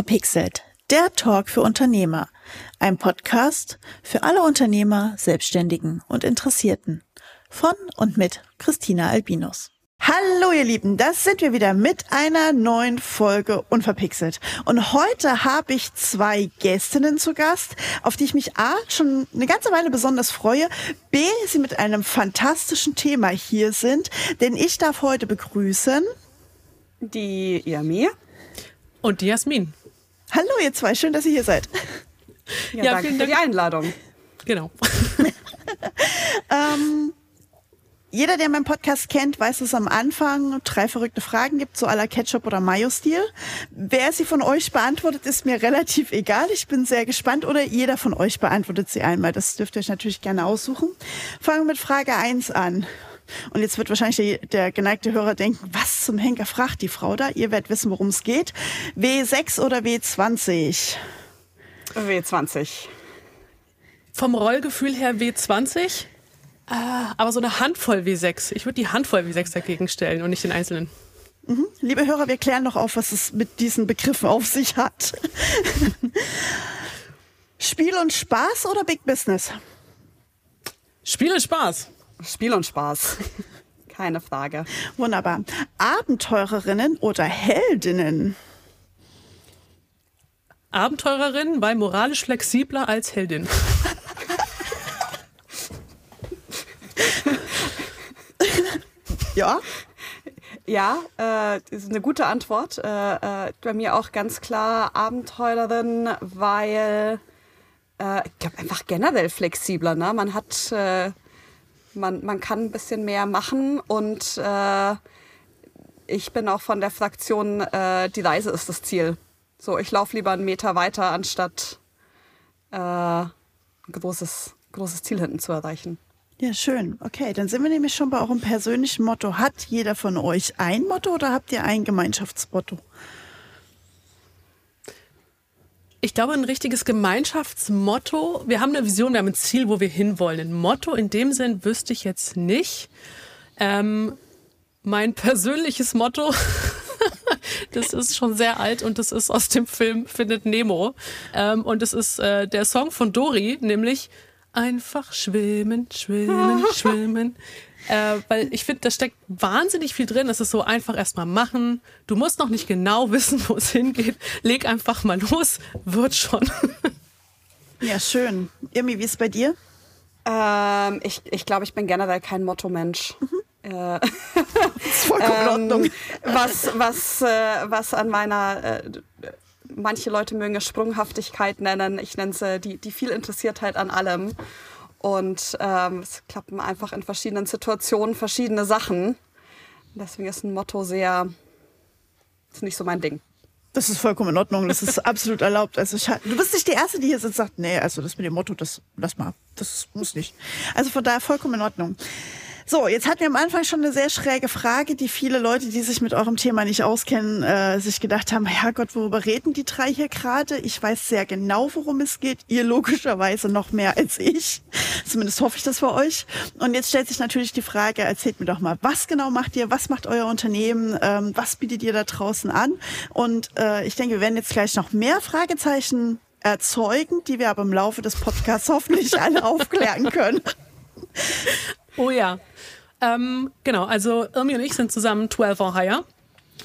Unverpixelt, der Talk für Unternehmer. Ein Podcast für alle Unternehmer, Selbstständigen und Interessierten. Von und mit Christina Albinus. Hallo ihr Lieben, das sind wir wieder mit einer neuen Folge Unverpixelt. Und heute habe ich zwei Gästinnen zu Gast, auf die ich mich A schon eine ganze Weile besonders freue, B sie mit einem fantastischen Thema hier sind, denn ich darf heute begrüßen die Yami und die Jasmin. Hallo ihr zwei, schön, dass ihr hier seid. Ja, ja danke für die Einladung. Genau. ähm, jeder, der meinen Podcast kennt, weiß, dass es am Anfang drei verrückte Fragen gibt, so aller Ketchup- oder Mayo-Stil. Wer sie von euch beantwortet, ist mir relativ egal. Ich bin sehr gespannt. Oder jeder von euch beantwortet sie einmal. Das dürft ihr euch natürlich gerne aussuchen. Fangen wir mit Frage eins an. Und jetzt wird wahrscheinlich der geneigte Hörer denken, was zum Henker fragt die Frau da? Ihr werdet wissen, worum es geht. W6 oder W20? W20. Vom Rollgefühl her W20, äh, aber so eine Handvoll W6. Ich würde die Handvoll W6 dagegen stellen und nicht den einzelnen. Mhm. Liebe Hörer, wir klären noch auf, was es mit diesen Begriffen auf sich hat. Spiel und Spaß oder Big Business? Spiel und Spaß. Spiel und Spaß. Keine Frage. Wunderbar. Abenteurerinnen oder Heldinnen? Abenteurerin, weil moralisch flexibler als Heldin. ja. Ja, äh, ist eine gute Antwort. Äh, äh, bei mir auch ganz klar Abenteurerin, weil äh, ich glaube einfach generell flexibler. Ne? Man hat, äh, man, man kann ein bisschen mehr machen und äh, ich bin auch von der Fraktion, äh, die Reise ist das Ziel. So, ich laufe lieber einen Meter weiter, anstatt äh, ein großes, großes Ziel hinten zu erreichen. Ja, schön. Okay, dann sind wir nämlich schon bei eurem persönlichen Motto. Hat jeder von euch ein Motto oder habt ihr ein Gemeinschaftsmotto? Ich glaube, ein richtiges Gemeinschaftsmotto. Wir haben eine Vision, wir haben ein Ziel, wo wir hinwollen. Ein Motto in dem Sinn wüsste ich jetzt nicht. Ähm, mein persönliches Motto, das ist schon sehr alt und das ist aus dem Film Findet Nemo. Ähm, und es ist äh, der Song von Dory, nämlich Einfach schwimmen, schwimmen, schwimmen. Äh, weil ich finde, da steckt wahnsinnig viel drin. Es ist so einfach erstmal machen. Du musst noch nicht genau wissen, wo es hingeht. Leg einfach mal los, wird schon. ja, schön. Irmi, wie ist es bei dir? Ähm, ich ich glaube, ich bin generell kein Motto-Mensch. Mhm. Äh, das ist vollkommen in ähm, Ordnung. was, was, äh, was an meiner äh, manche Leute mögen es Sprunghaftigkeit nennen. Ich nenne es die, die viel Interessiertheit an allem. Und ähm, es klappen einfach in verschiedenen Situationen verschiedene Sachen. Deswegen ist ein Motto sehr, ist nicht so mein Ding. Das ist vollkommen in Ordnung, das ist absolut erlaubt. Also ich, du bist nicht die Erste, die hier sitzt und sagt, nee, also das mit dem Motto, das lass mal, das muss nicht. Also von daher vollkommen in Ordnung. So, jetzt hatten wir am Anfang schon eine sehr schräge Frage, die viele Leute, die sich mit eurem Thema nicht auskennen, äh, sich gedacht haben, Herrgott, worüber reden die drei hier gerade? Ich weiß sehr genau, worum es geht. Ihr logischerweise noch mehr als ich. Zumindest hoffe ich das für euch. Und jetzt stellt sich natürlich die Frage, erzählt mir doch mal, was genau macht ihr? Was macht euer Unternehmen? Ähm, was bietet ihr da draußen an? Und äh, ich denke, wir werden jetzt gleich noch mehr Fragezeichen erzeugen, die wir aber im Laufe des Podcasts hoffentlich alle aufklären können. Oh ja. Ähm, genau, also Irmi und ich sind zusammen 12 or Higher.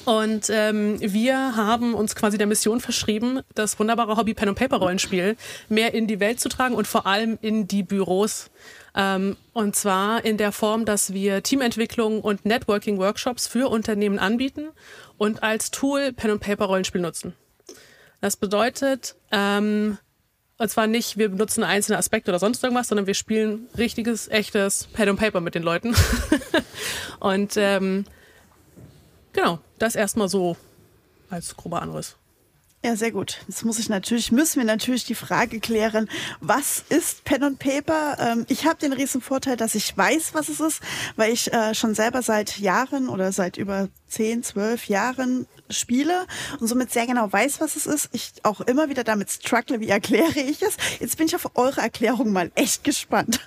Und ähm, wir haben uns quasi der Mission verschrieben, das wunderbare Hobby Pen and Paper Rollenspiel mehr in die Welt zu tragen und vor allem in die Büros. Ähm, und zwar in der Form, dass wir Teamentwicklung und Networking Workshops für Unternehmen anbieten und als Tool Pen and Paper Rollenspiel nutzen. Das bedeutet, ähm, und zwar nicht, wir benutzen einzelne Aspekte oder sonst irgendwas, sondern wir spielen richtiges, echtes Pad and Paper mit den Leuten. und ähm, genau, das erstmal so als grober Anriss. Ja, sehr gut. Jetzt muss ich natürlich, müssen wir natürlich die Frage klären, was ist Pen und Paper? Ähm, ich habe den riesen Vorteil, dass ich weiß, was es ist, weil ich äh, schon selber seit Jahren oder seit über zehn, zwölf Jahren spiele und somit sehr genau weiß, was es ist. Ich auch immer wieder damit struggle, wie erkläre ich es. Jetzt bin ich auf eure Erklärung mal echt gespannt.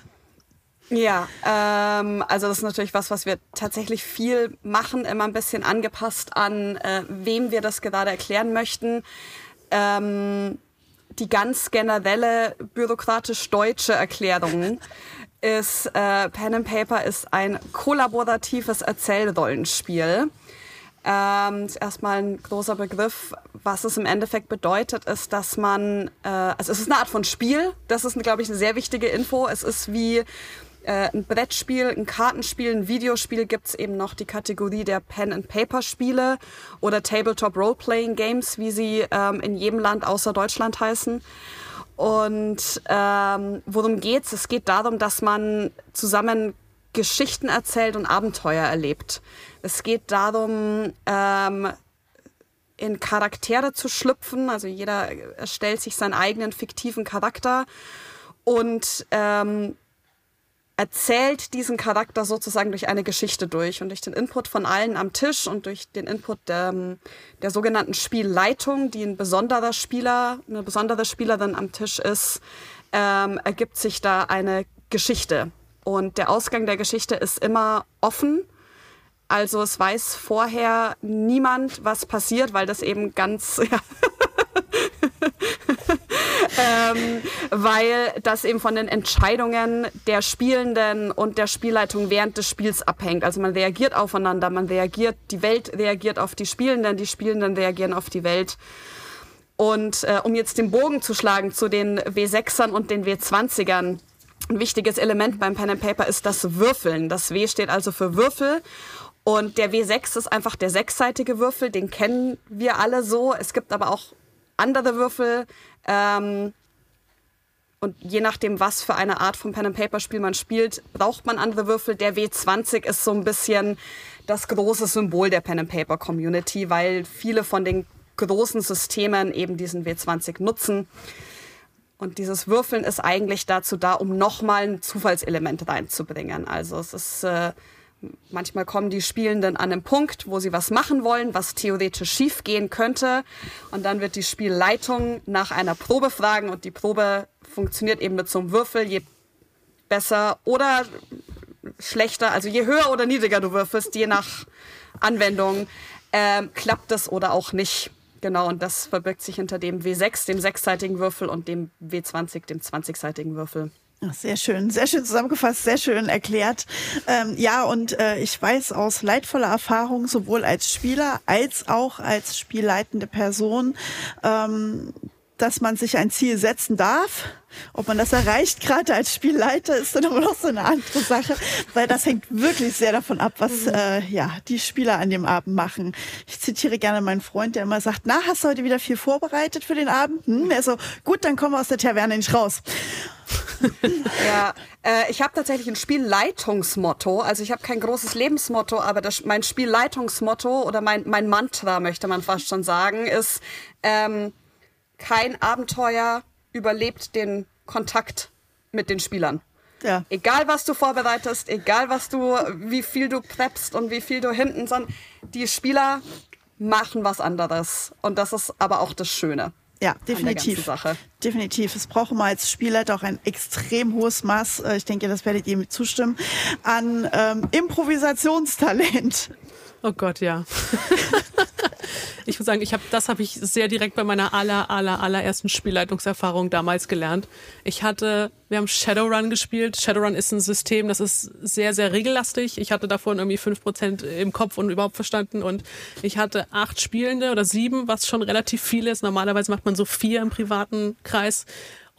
Ja, ähm, also das ist natürlich was, was wir tatsächlich viel machen, immer ein bisschen angepasst an, äh, wem wir das gerade erklären möchten. ähm, die ganz generelle bürokratisch-deutsche Erklärung ist, äh, Pen and Paper ist ein kollaboratives Erzählrollenspiel. Ähm, erstmal ein großer Begriff. Was es im Endeffekt bedeutet, ist, dass man, äh, also es ist eine Art von Spiel. Das ist, glaube ich, eine sehr wichtige Info. Es ist wie äh, ein Brettspiel, ein Kartenspiel, ein Videospiel gibt's eben noch die Kategorie der Pen-and-Paper-Spiele oder Tabletop Role-Playing-Games, wie sie ähm, in jedem Land außer Deutschland heißen. Und ähm, worum geht's? Es geht darum, dass man zusammen Geschichten erzählt und Abenteuer erlebt. Es geht darum, ähm, in Charaktere zu schlüpfen. Also jeder erstellt sich seinen eigenen fiktiven Charakter und ähm, erzählt diesen Charakter sozusagen durch eine Geschichte durch und durch den Input von allen am Tisch und durch den Input der, der sogenannten Spielleitung, die ein besonderer Spieler, eine besondere Spielerin am Tisch ist, ähm, ergibt sich da eine Geschichte. Und der Ausgang der Geschichte ist immer offen. Also es weiß vorher niemand, was passiert, weil das eben ganz, ja, ähm, weil das eben von den Entscheidungen der Spielenden und der Spielleitung während des Spiels abhängt. Also man reagiert aufeinander, man reagiert, die Welt reagiert auf die Spielenden, die Spielenden reagieren auf die Welt. Und äh, um jetzt den Bogen zu schlagen zu den W6ern und den W20ern, ein wichtiges Element beim Pen and Paper ist das Würfeln. Das W steht also für Würfel. Und der W6 ist einfach der sechsseitige Würfel, den kennen wir alle so. Es gibt aber auch andere Würfel. Ähm, und je nachdem, was für eine Art von Pen-and-Paper-Spiel man spielt, braucht man andere Würfel. Der W20 ist so ein bisschen das große Symbol der Pen-and-Paper-Community, weil viele von den großen Systemen eben diesen W20 nutzen. Und dieses Würfeln ist eigentlich dazu da, um nochmal ein Zufallselement reinzubringen. Also es ist äh, Manchmal kommen die Spielenden an einen Punkt, wo sie was machen wollen, was theoretisch schief gehen könnte. Und dann wird die Spielleitung nach einer Probe fragen und die Probe funktioniert eben mit so einem Würfel. Je besser oder schlechter, also je höher oder niedriger du würfelst, je nach Anwendung, ähm, klappt es oder auch nicht. Genau, und das verbirgt sich hinter dem W6, dem sechsseitigen Würfel, und dem W20, dem 20-seitigen Würfel. Sehr schön, sehr schön zusammengefasst, sehr schön erklärt. Ähm, ja, und äh, ich weiß aus leidvoller Erfahrung, sowohl als Spieler als auch als spielleitende Person, ähm, dass man sich ein Ziel setzen darf. Ob man das erreicht, gerade als Spielleiter, ist dann aber noch so eine andere Sache, weil das hängt wirklich sehr davon ab, was mhm. äh, ja die Spieler an dem Abend machen. Ich zitiere gerne meinen Freund, der immer sagt: Na, hast du heute wieder viel vorbereitet für den Abend? Hm? Er so: Gut, dann kommen wir aus der Taverne nicht raus. ja, äh, ich habe tatsächlich ein Spielleitungsmotto. Also ich habe kein großes Lebensmotto, aber das, mein Spielleitungsmotto oder mein, mein Mantra, möchte man fast schon sagen, ist, ähm, kein Abenteuer überlebt den Kontakt mit den Spielern. Ja. Egal was du vorbereitest, egal was du, wie viel du preppst und wie viel du hinten, sondern die Spieler machen was anderes. Und das ist aber auch das Schöne. Ja, definitiv. Definitiv. Es braucht immer als Spielleiter auch ein extrem hohes Maß, äh, ich denke, das werdet ihr mir zustimmen, an ähm, Improvisationstalent. Oh Gott, ja. ich muss sagen, ich habe das habe ich sehr direkt bei meiner aller aller allerersten Spielleitungserfahrung damals gelernt. Ich hatte, wir haben Shadowrun gespielt. Shadowrun ist ein System, das ist sehr sehr regellastig. Ich hatte davon irgendwie fünf Prozent im Kopf und überhaupt verstanden und ich hatte acht Spielende oder sieben, was schon relativ viel ist. Normalerweise macht man so vier im privaten Kreis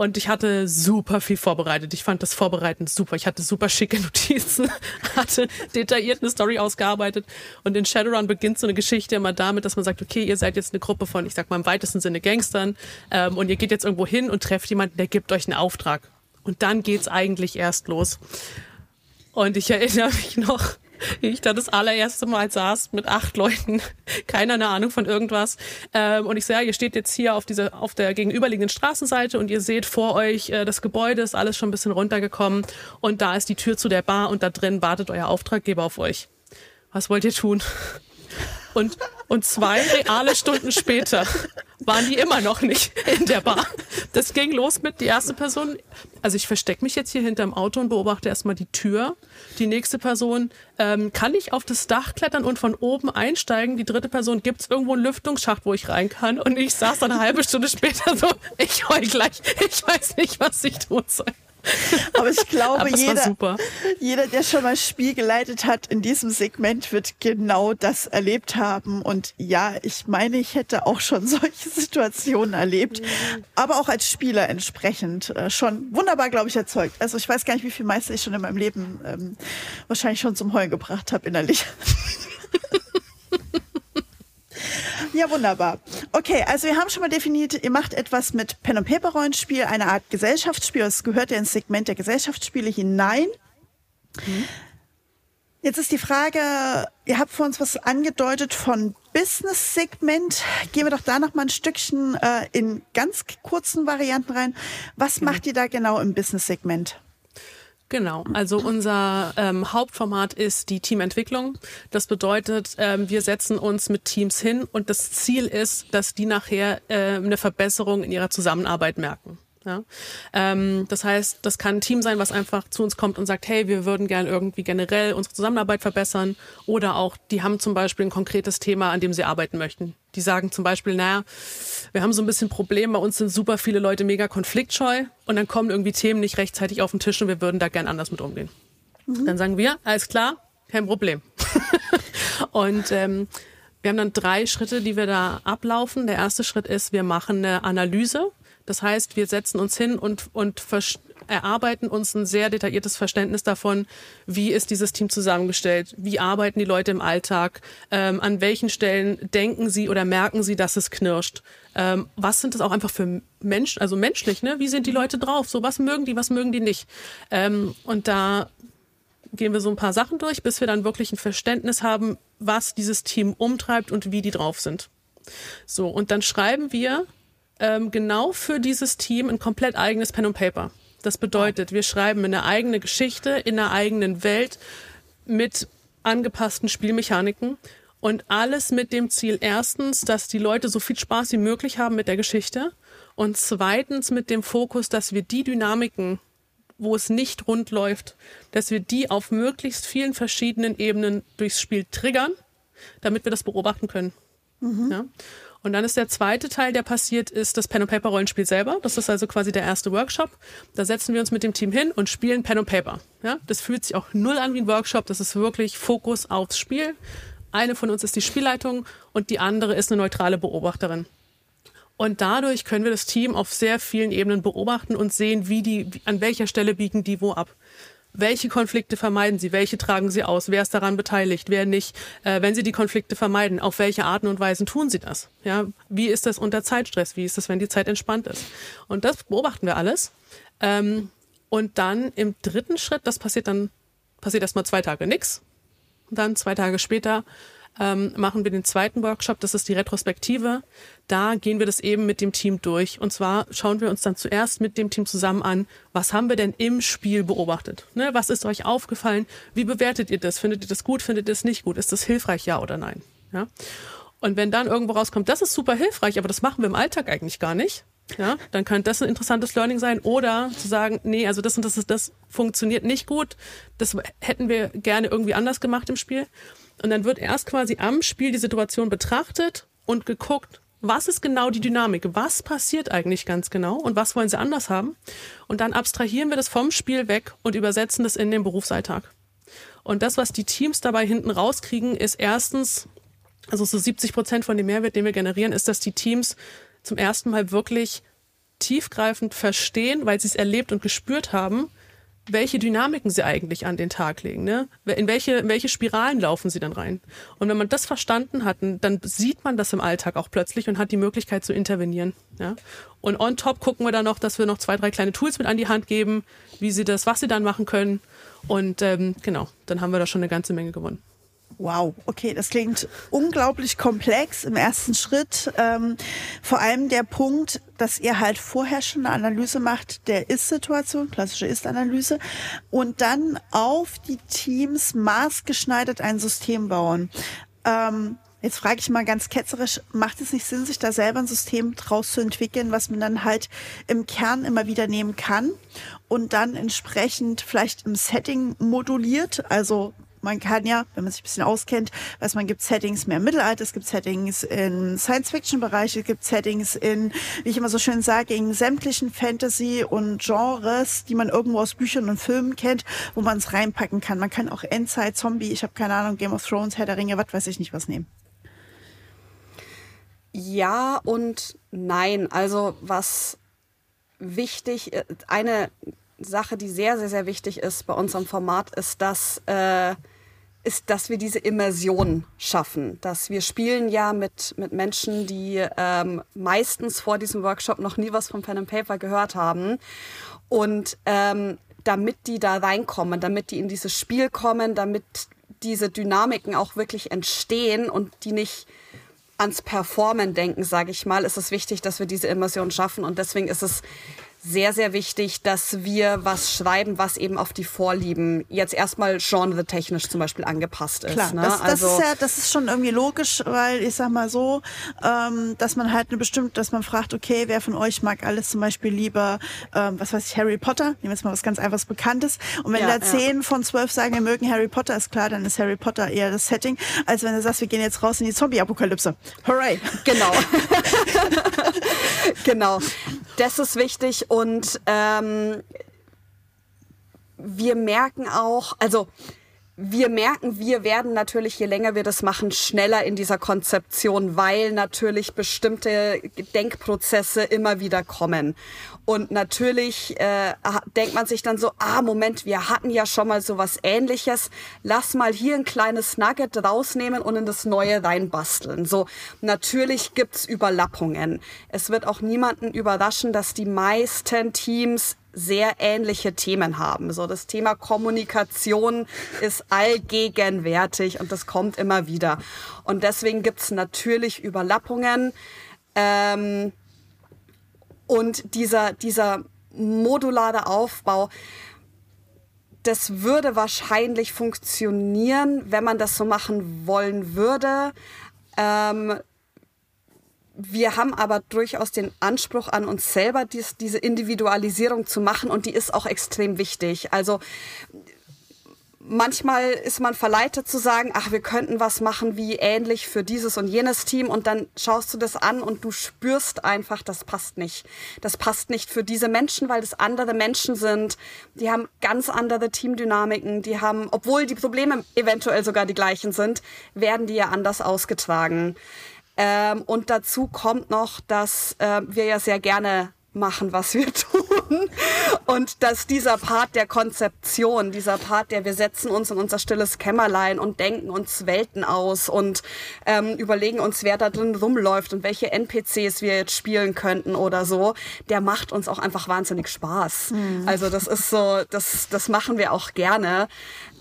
und ich hatte super viel vorbereitet. Ich fand das Vorbereiten super. Ich hatte super schicke Notizen, hatte detailliert eine Story ausgearbeitet. Und in Shadowrun beginnt so eine Geschichte immer damit, dass man sagt, okay, ihr seid jetzt eine Gruppe von, ich sag mal im weitesten Sinne Gangstern, ähm, und ihr geht jetzt irgendwo hin und trefft jemanden, der gibt euch einen Auftrag. Und dann geht's eigentlich erst los. Und ich erinnere mich noch, ich da das allererste Mal saß mit acht Leuten, keiner eine Ahnung von irgendwas. Ähm, und ich so, ja, ihr steht jetzt hier auf dieser, auf der gegenüberliegenden Straßenseite und ihr seht vor euch, äh, das Gebäude ist alles schon ein bisschen runtergekommen und da ist die Tür zu der Bar und da drin wartet euer Auftraggeber auf euch. Was wollt ihr tun? Und, und zwei reale Stunden später waren die immer noch nicht in der Bar. Das ging los mit die erste Person. Also ich verstecke mich jetzt hier hinterm Auto und beobachte erstmal die Tür. Die nächste Person ähm, kann ich auf das Dach klettern und von oben einsteigen. Die dritte Person gibt es irgendwo einen Lüftungsschacht, wo ich rein kann. Und ich saß dann eine halbe Stunde später so, ich heul gleich. Ich weiß nicht, was ich tun soll. Aber ich glaube, Aber jeder, jeder, der schon mal Spiel geleitet hat in diesem Segment, wird genau das erlebt haben. Und ja, ich meine, ich hätte auch schon solche Situationen erlebt, mhm. aber auch als Spieler entsprechend äh, schon wunderbar, glaube ich, erzeugt. Also ich weiß gar nicht, wie viel Meister ich schon in meinem Leben ähm, wahrscheinlich schon zum Heulen gebracht habe innerlich. Ja, wunderbar. Okay, also wir haben schon mal definiert, ihr macht etwas mit Pen- und Paper-Rollenspiel, eine Art Gesellschaftsspiel. Es gehört ja ins Segment der Gesellschaftsspiele hinein. Mhm. Jetzt ist die Frage, ihr habt vor uns was angedeutet von Business-Segment. Gehen wir doch da noch mal ein Stückchen äh, in ganz kurzen Varianten rein. Was mhm. macht ihr da genau im Business-Segment? Genau, also unser ähm, Hauptformat ist die Teamentwicklung. Das bedeutet, ähm, wir setzen uns mit Teams hin und das Ziel ist, dass die nachher äh, eine Verbesserung in ihrer Zusammenarbeit merken. Ja? Ähm, das heißt, das kann ein Team sein, was einfach zu uns kommt und sagt, hey, wir würden gern irgendwie generell unsere Zusammenarbeit verbessern. Oder auch, die haben zum Beispiel ein konkretes Thema, an dem sie arbeiten möchten. Die sagen zum Beispiel, naja, wir haben so ein bisschen Problem, bei uns sind super viele Leute mega konfliktscheu und dann kommen irgendwie Themen nicht rechtzeitig auf den Tisch und wir würden da gern anders mit umgehen. Mhm. Dann sagen wir, alles klar, kein Problem. und ähm, wir haben dann drei Schritte, die wir da ablaufen. Der erste Schritt ist, wir machen eine Analyse das heißt, wir setzen uns hin und, und erarbeiten uns ein sehr detailliertes Verständnis davon, wie ist dieses Team zusammengestellt, wie arbeiten die Leute im Alltag, ähm, an welchen Stellen denken sie oder merken sie, dass es knirscht. Ähm, was sind das auch einfach für Menschen, also menschlich, ne? Wie sind die Leute drauf? So, was mögen die, was mögen die nicht? Ähm, und da gehen wir so ein paar Sachen durch, bis wir dann wirklich ein Verständnis haben, was dieses Team umtreibt und wie die drauf sind. So, und dann schreiben wir ähm, genau für dieses Team ein komplett eigenes Pen und Paper. Das bedeutet, wir schreiben eine eigene Geschichte in einer eigenen Welt mit angepassten Spielmechaniken und alles mit dem Ziel erstens, dass die Leute so viel Spaß wie möglich haben mit der Geschichte und zweitens mit dem Fokus, dass wir die Dynamiken, wo es nicht rund läuft, dass wir die auf möglichst vielen verschiedenen Ebenen durchs Spiel triggern, damit wir das beobachten können. Mhm. Ja? Und dann ist der zweite Teil, der passiert, ist das Pen and Paper Rollenspiel selber. Das ist also quasi der erste Workshop. Da setzen wir uns mit dem Team hin und spielen Pen and Paper. Ja, das fühlt sich auch null an wie ein Workshop. Das ist wirklich Fokus aufs Spiel. Eine von uns ist die Spielleitung und die andere ist eine neutrale Beobachterin. Und dadurch können wir das Team auf sehr vielen Ebenen beobachten und sehen, wie die, an welcher Stelle biegen die wo ab. Welche Konflikte vermeiden Sie? Welche tragen Sie aus? Wer ist daran beteiligt? Wer nicht? Äh, wenn Sie die Konflikte vermeiden, auf welche Arten und Weisen tun Sie das? Ja, wie ist das unter Zeitstress? Wie ist das, wenn die Zeit entspannt ist? Und das beobachten wir alles. Ähm, und dann im dritten Schritt, das passiert dann, passiert erstmal zwei Tage nichts. Dann zwei Tage später ähm, machen wir den zweiten Workshop, das ist die Retrospektive. Da gehen wir das eben mit dem Team durch. Und zwar schauen wir uns dann zuerst mit dem Team zusammen an, was haben wir denn im Spiel beobachtet? Ne? Was ist euch aufgefallen? Wie bewertet ihr das? Findet ihr das gut? Findet ihr das nicht gut? Ist das hilfreich, ja oder nein? Ja? Und wenn dann irgendwo rauskommt, das ist super hilfreich, aber das machen wir im Alltag eigentlich gar nicht, ja, dann könnte das ein interessantes Learning sein. Oder zu sagen, nee, also das und das ist, das funktioniert nicht gut. Das hätten wir gerne irgendwie anders gemacht im Spiel. Und dann wird erst quasi am Spiel die Situation betrachtet und geguckt, was ist genau die Dynamik? Was passiert eigentlich ganz genau? Und was wollen sie anders haben? Und dann abstrahieren wir das vom Spiel weg und übersetzen das in den Berufsalltag. Und das, was die Teams dabei hinten rauskriegen, ist erstens, also so 70 Prozent von dem Mehrwert, den wir generieren, ist, dass die Teams zum ersten Mal wirklich tiefgreifend verstehen, weil sie es erlebt und gespürt haben, welche Dynamiken sie eigentlich an den Tag legen. Ne? In, welche, in welche Spiralen laufen sie dann rein? Und wenn man das verstanden hat, dann sieht man das im Alltag auch plötzlich und hat die Möglichkeit zu intervenieren. Ja? Und on top gucken wir dann noch, dass wir noch zwei, drei kleine Tools mit an die Hand geben, wie sie das, was sie dann machen können. Und ähm, genau, dann haben wir da schon eine ganze Menge gewonnen. Wow, okay, das klingt unglaublich komplex im ersten Schritt. Ähm, vor allem der Punkt, dass ihr halt vorher schon eine Analyse macht der Ist-Situation, klassische Ist-Analyse, und dann auf die Teams maßgeschneidert ein System bauen. Ähm, Jetzt frage ich mal ganz ketzerisch, macht es nicht Sinn, sich da selber ein System draus zu entwickeln, was man dann halt im Kern immer wieder nehmen kann und dann entsprechend vielleicht im Setting moduliert? Also man kann ja, wenn man sich ein bisschen auskennt, weiß man, gibt Settings mehr im Mittelalter, es gibt Settings in Science-Fiction-Bereich, es gibt Settings in, wie ich immer so schön sage, in sämtlichen Fantasy- und Genres, die man irgendwo aus Büchern und Filmen kennt, wo man es reinpacken kann. Man kann auch Endzeit, Zombie, ich habe keine Ahnung, Game of Thrones, Herr der Ringe, was weiß ich nicht was nehmen. Ja und nein. Also was wichtig, äh, eine Sache, die sehr, sehr, sehr wichtig ist bei unserem Format, ist, dass, äh, ist, dass wir diese Immersion schaffen. Dass wir spielen ja mit, mit Menschen, die ähm, meistens vor diesem Workshop noch nie was von Pen and Paper gehört haben. Und ähm, damit die da reinkommen, damit die in dieses Spiel kommen, damit diese Dynamiken auch wirklich entstehen und die nicht ans Performen denken, sage ich mal, ist es wichtig, dass wir diese Immersion schaffen. Und deswegen ist es sehr, sehr wichtig, dass wir was schreiben, was eben auf die Vorlieben jetzt erstmal genre-technisch zum Beispiel angepasst ist. Klar, ne? das, das also, ist ja, das ist schon irgendwie logisch, weil ich sag mal so, ähm, dass man halt eine bestimmte, dass man fragt, okay, wer von euch mag alles zum Beispiel lieber, ähm, was weiß ich, Harry Potter? Nehmen wir jetzt mal was ganz einfaches Bekanntes. Und wenn Ja, da ja. zehn von zwölf sagen, wir mögen Harry Potter, ist klar, dann ist Harry Potter eher das Setting, als wenn du sagst, wir gehen jetzt raus in die Zombie-Apokalypse. Hooray! Genau. genau. Das ist wichtig und ähm, wir merken auch, also wir merken, wir werden natürlich, je länger wir das machen, schneller in dieser Konzeption, weil natürlich bestimmte Denkprozesse immer wieder kommen. Und natürlich äh, denkt man sich dann so, ah, Moment, wir hatten ja schon mal sowas ähnliches. Lass mal hier ein kleines Nugget rausnehmen und in das Neue reinbasteln. So, natürlich gibt's Überlappungen. Es wird auch niemanden überraschen, dass die meisten Teams sehr ähnliche Themen haben. So das Thema Kommunikation ist allgegenwärtig und das kommt immer wieder. Und deswegen gibt's natürlich Überlappungen. Ähm, und dieser, dieser modulare Aufbau, das würde wahrscheinlich funktionieren, wenn man das so machen wollen würde. Ähm, wir haben aber durchaus den Anspruch an uns selber, dies, diese Individualisierung zu machen und die ist auch extrem wichtig. Also manchmal ist man verleitet zu sagen, ach, wir könnten was machen wie ähnlich für dieses und jenes Team und dann schaust du das an und du spürst einfach, das passt nicht. Das passt nicht für diese Menschen, weil das andere Menschen sind. Die haben ganz andere Teamdynamiken, die haben, obwohl die Probleme eventuell sogar die gleichen sind, werden die ja anders ausgetragen. Ähm, und dazu kommt noch, dass äh, wir ja sehr gerne machen, was wir tun. Und dass dieser Part der Konzeption, dieser Part, der wir setzen uns in unser stilles Kämmerlein und denken uns Welten aus und ähm, überlegen uns, wer da drin rumläuft und welche NPCs wir jetzt spielen könnten oder so, der macht uns auch einfach wahnsinnig Spaß. Also das ist so, das, das machen wir auch gerne.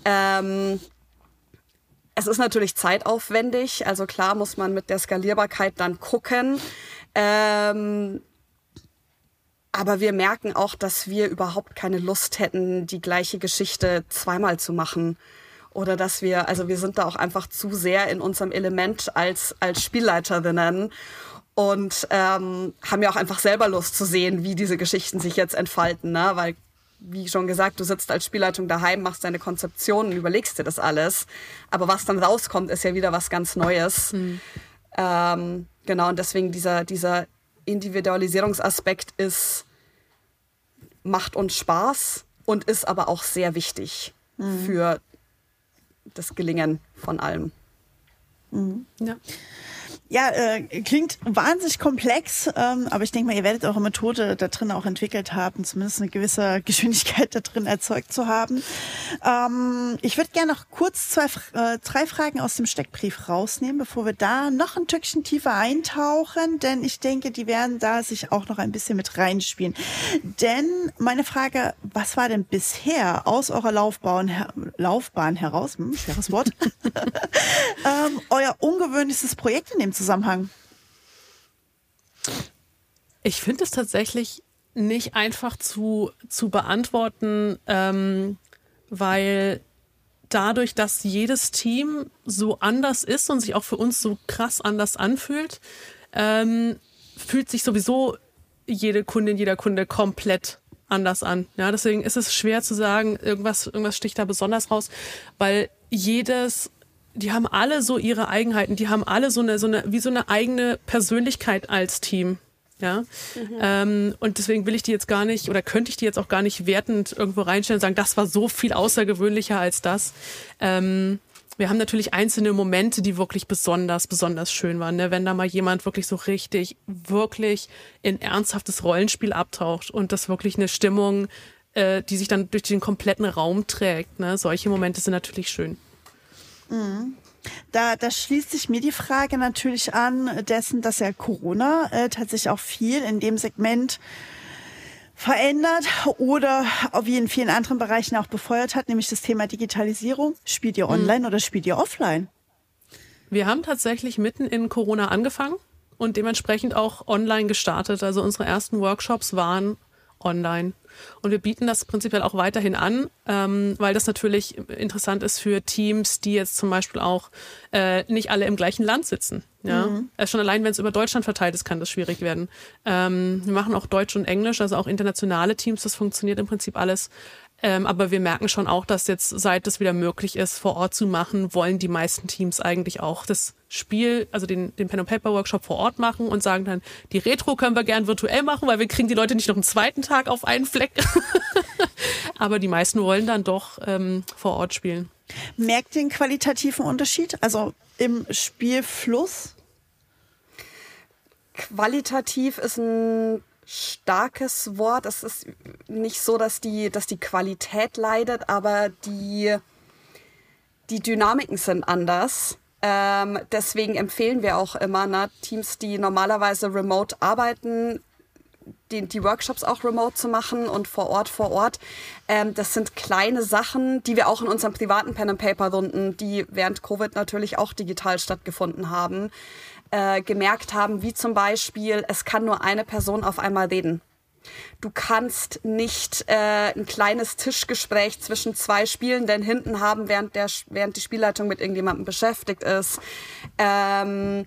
Ähm, es ist natürlich zeitaufwendig, also klar muss man mit der Skalierbarkeit dann gucken. Ähm, aber wir merken auch, dass wir überhaupt keine Lust hätten, die gleiche Geschichte zweimal zu machen. Oder dass wir, also wir sind da auch einfach zu sehr in unserem Element als, als Spielleiterinnen und ähm, haben ja auch einfach selber Lust zu sehen, wie diese Geschichten sich jetzt entfalten, ne? Weil, wie schon gesagt, du sitzt als Spielleitung daheim, machst deine Konzeption und überlegst dir das alles. Aber was dann rauskommt, ist ja wieder was ganz Neues. Ähm, genau, und deswegen dieser, dieser Individualisierungsaspekt ist, macht uns Spaß und ist aber auch sehr wichtig für das Gelingen von allem. Ja. Ja, äh, klingt wahnsinnig komplex, ähm, aber ich denke mal, ihr werdet eure Methode da drin auch entwickelt haben, zumindest eine gewisse Geschwindigkeit da drin erzeugt zu haben. Ähm, ich würde gerne noch kurz zwei, äh, drei Fragen aus dem Steckbrief rausnehmen, bevor wir da noch ein Stückchen tiefer eintauchen, denn ich denke, die werden da sich auch noch ein bisschen mit reinspielen. Denn meine Frage, was war denn bisher aus eurer Laufbahn, her Laufbahn heraus, hm, schweres Wort, ähm, euer ungewöhnlichstes Projekt in dem Zusammenhang? Ich finde es tatsächlich nicht einfach zu, zu beantworten, ähm, weil dadurch, dass jedes Team so anders ist und sich auch für uns so krass anders anfühlt, ähm, fühlt sich sowieso jede Kundin, jeder Kunde komplett anders an. Ja, deswegen ist es schwer zu sagen, irgendwas, irgendwas sticht da besonders raus, weil jedes, die haben alle so ihre Eigenheiten, die haben alle so eine, so eine, wie so eine eigene Persönlichkeit als Team. Ja, mhm. ähm, und deswegen will ich die jetzt gar nicht oder könnte ich die jetzt auch gar nicht wertend irgendwo reinstellen und sagen, das war so viel außergewöhnlicher als das. Ähm, wir haben natürlich einzelne Momente, die wirklich besonders, besonders schön waren. Ne? Wenn da mal jemand wirklich so richtig, wirklich in ernsthaftes Rollenspiel abtaucht und das wirklich eine Stimmung, äh, die sich dann durch den kompletten Raum trägt. Ne? Solche Momente sind natürlich schön. Mhm. Da, da schließt sich mir die Frage natürlich an, dessen, dass ja Corona äh, tatsächlich auch viel in dem Segment verändert oder wie in vielen anderen Bereichen auch befeuert hat, nämlich das Thema Digitalisierung. Spielt ihr mhm. online mhm. oder spielt ihr offline? Wir haben tatsächlich mitten in Corona angefangen und dementsprechend auch online gestartet. Also unsere ersten Workshops waren online. Und wir bieten das prinzipiell auch weiterhin an, ähm, weil das natürlich interessant ist für Teams, die jetzt zum Beispiel auch äh, nicht alle im gleichen Land sitzen. Ja, mhm. also schon allein, wenn es über Deutschland verteilt ist, kann das schwierig werden. Ähm, wir machen auch Deutsch und Englisch, also auch internationale Teams. Das funktioniert im Prinzip alles. Ähm, aber wir merken schon auch, dass jetzt, seit es wieder möglich ist, vor Ort zu machen, wollen die meisten Teams eigentlich auch das Spiel, also den, den Pen and Paper Workshop vor Ort machen und sagen dann, die Retro können wir gern virtuell machen, weil wir kriegen die Leute nicht noch einen zweiten Tag auf einen Fleck. aber die meisten wollen dann doch ähm, vor Ort spielen. Merkt den qualitativen Unterschied? Also im Spielfluss? Qualitativ ist ein starkes Wort. Es ist nicht so, dass die, dass die Qualität leidet, aber die, die Dynamiken sind anders. Ähm, deswegen empfehlen wir auch immer ne, Teams, die normalerweise remote arbeiten, die, die Workshops auch remote zu machen und vor Ort vor Ort. Ähm, das sind kleine Sachen, die wir auch in unseren privaten Pen and Paper Runden, die während Covid natürlich auch digital stattgefunden haben, äh, gemerkt haben, wie zum Beispiel, es kann nur eine Person auf einmal reden. Du kannst nicht äh, ein kleines Tischgespräch zwischen zwei Spielenden hinten haben, während, der, während die Spielleitung mit irgendjemandem beschäftigt ist. Ähm,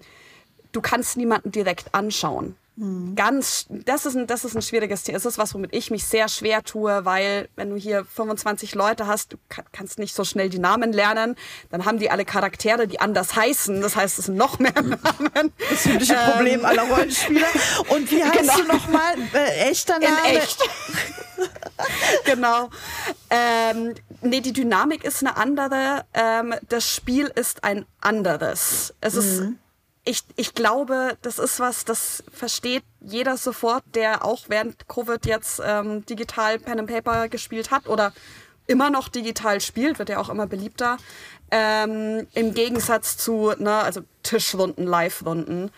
du kannst niemanden direkt anschauen. Mhm. Ganz, das ist, ein, das ist ein schwieriges Thema. Es ist was, womit ich mich sehr schwer tue, weil wenn du hier 25 Leute hast, du kannst nicht so schnell die Namen lernen, dann haben die alle Charaktere, die anders heißen. Das heißt, es sind noch mehr Namen. Das typische ähm, Problem aller Rollenspieler. Und wie heißt genau. du nochmal? Äh, echter Name? In echt. genau. Ähm, nee, die Dynamik ist eine andere. Ähm, das Spiel ist ein anderes. Es mhm. ist ich, ich glaube, das ist was, das versteht jeder sofort, der auch während Covid jetzt ähm, digital Pen and Paper gespielt hat oder immer noch digital spielt, wird ja auch immer beliebter. Ähm, Im Gegensatz zu, ne, also Tischrunden, Live-Runden.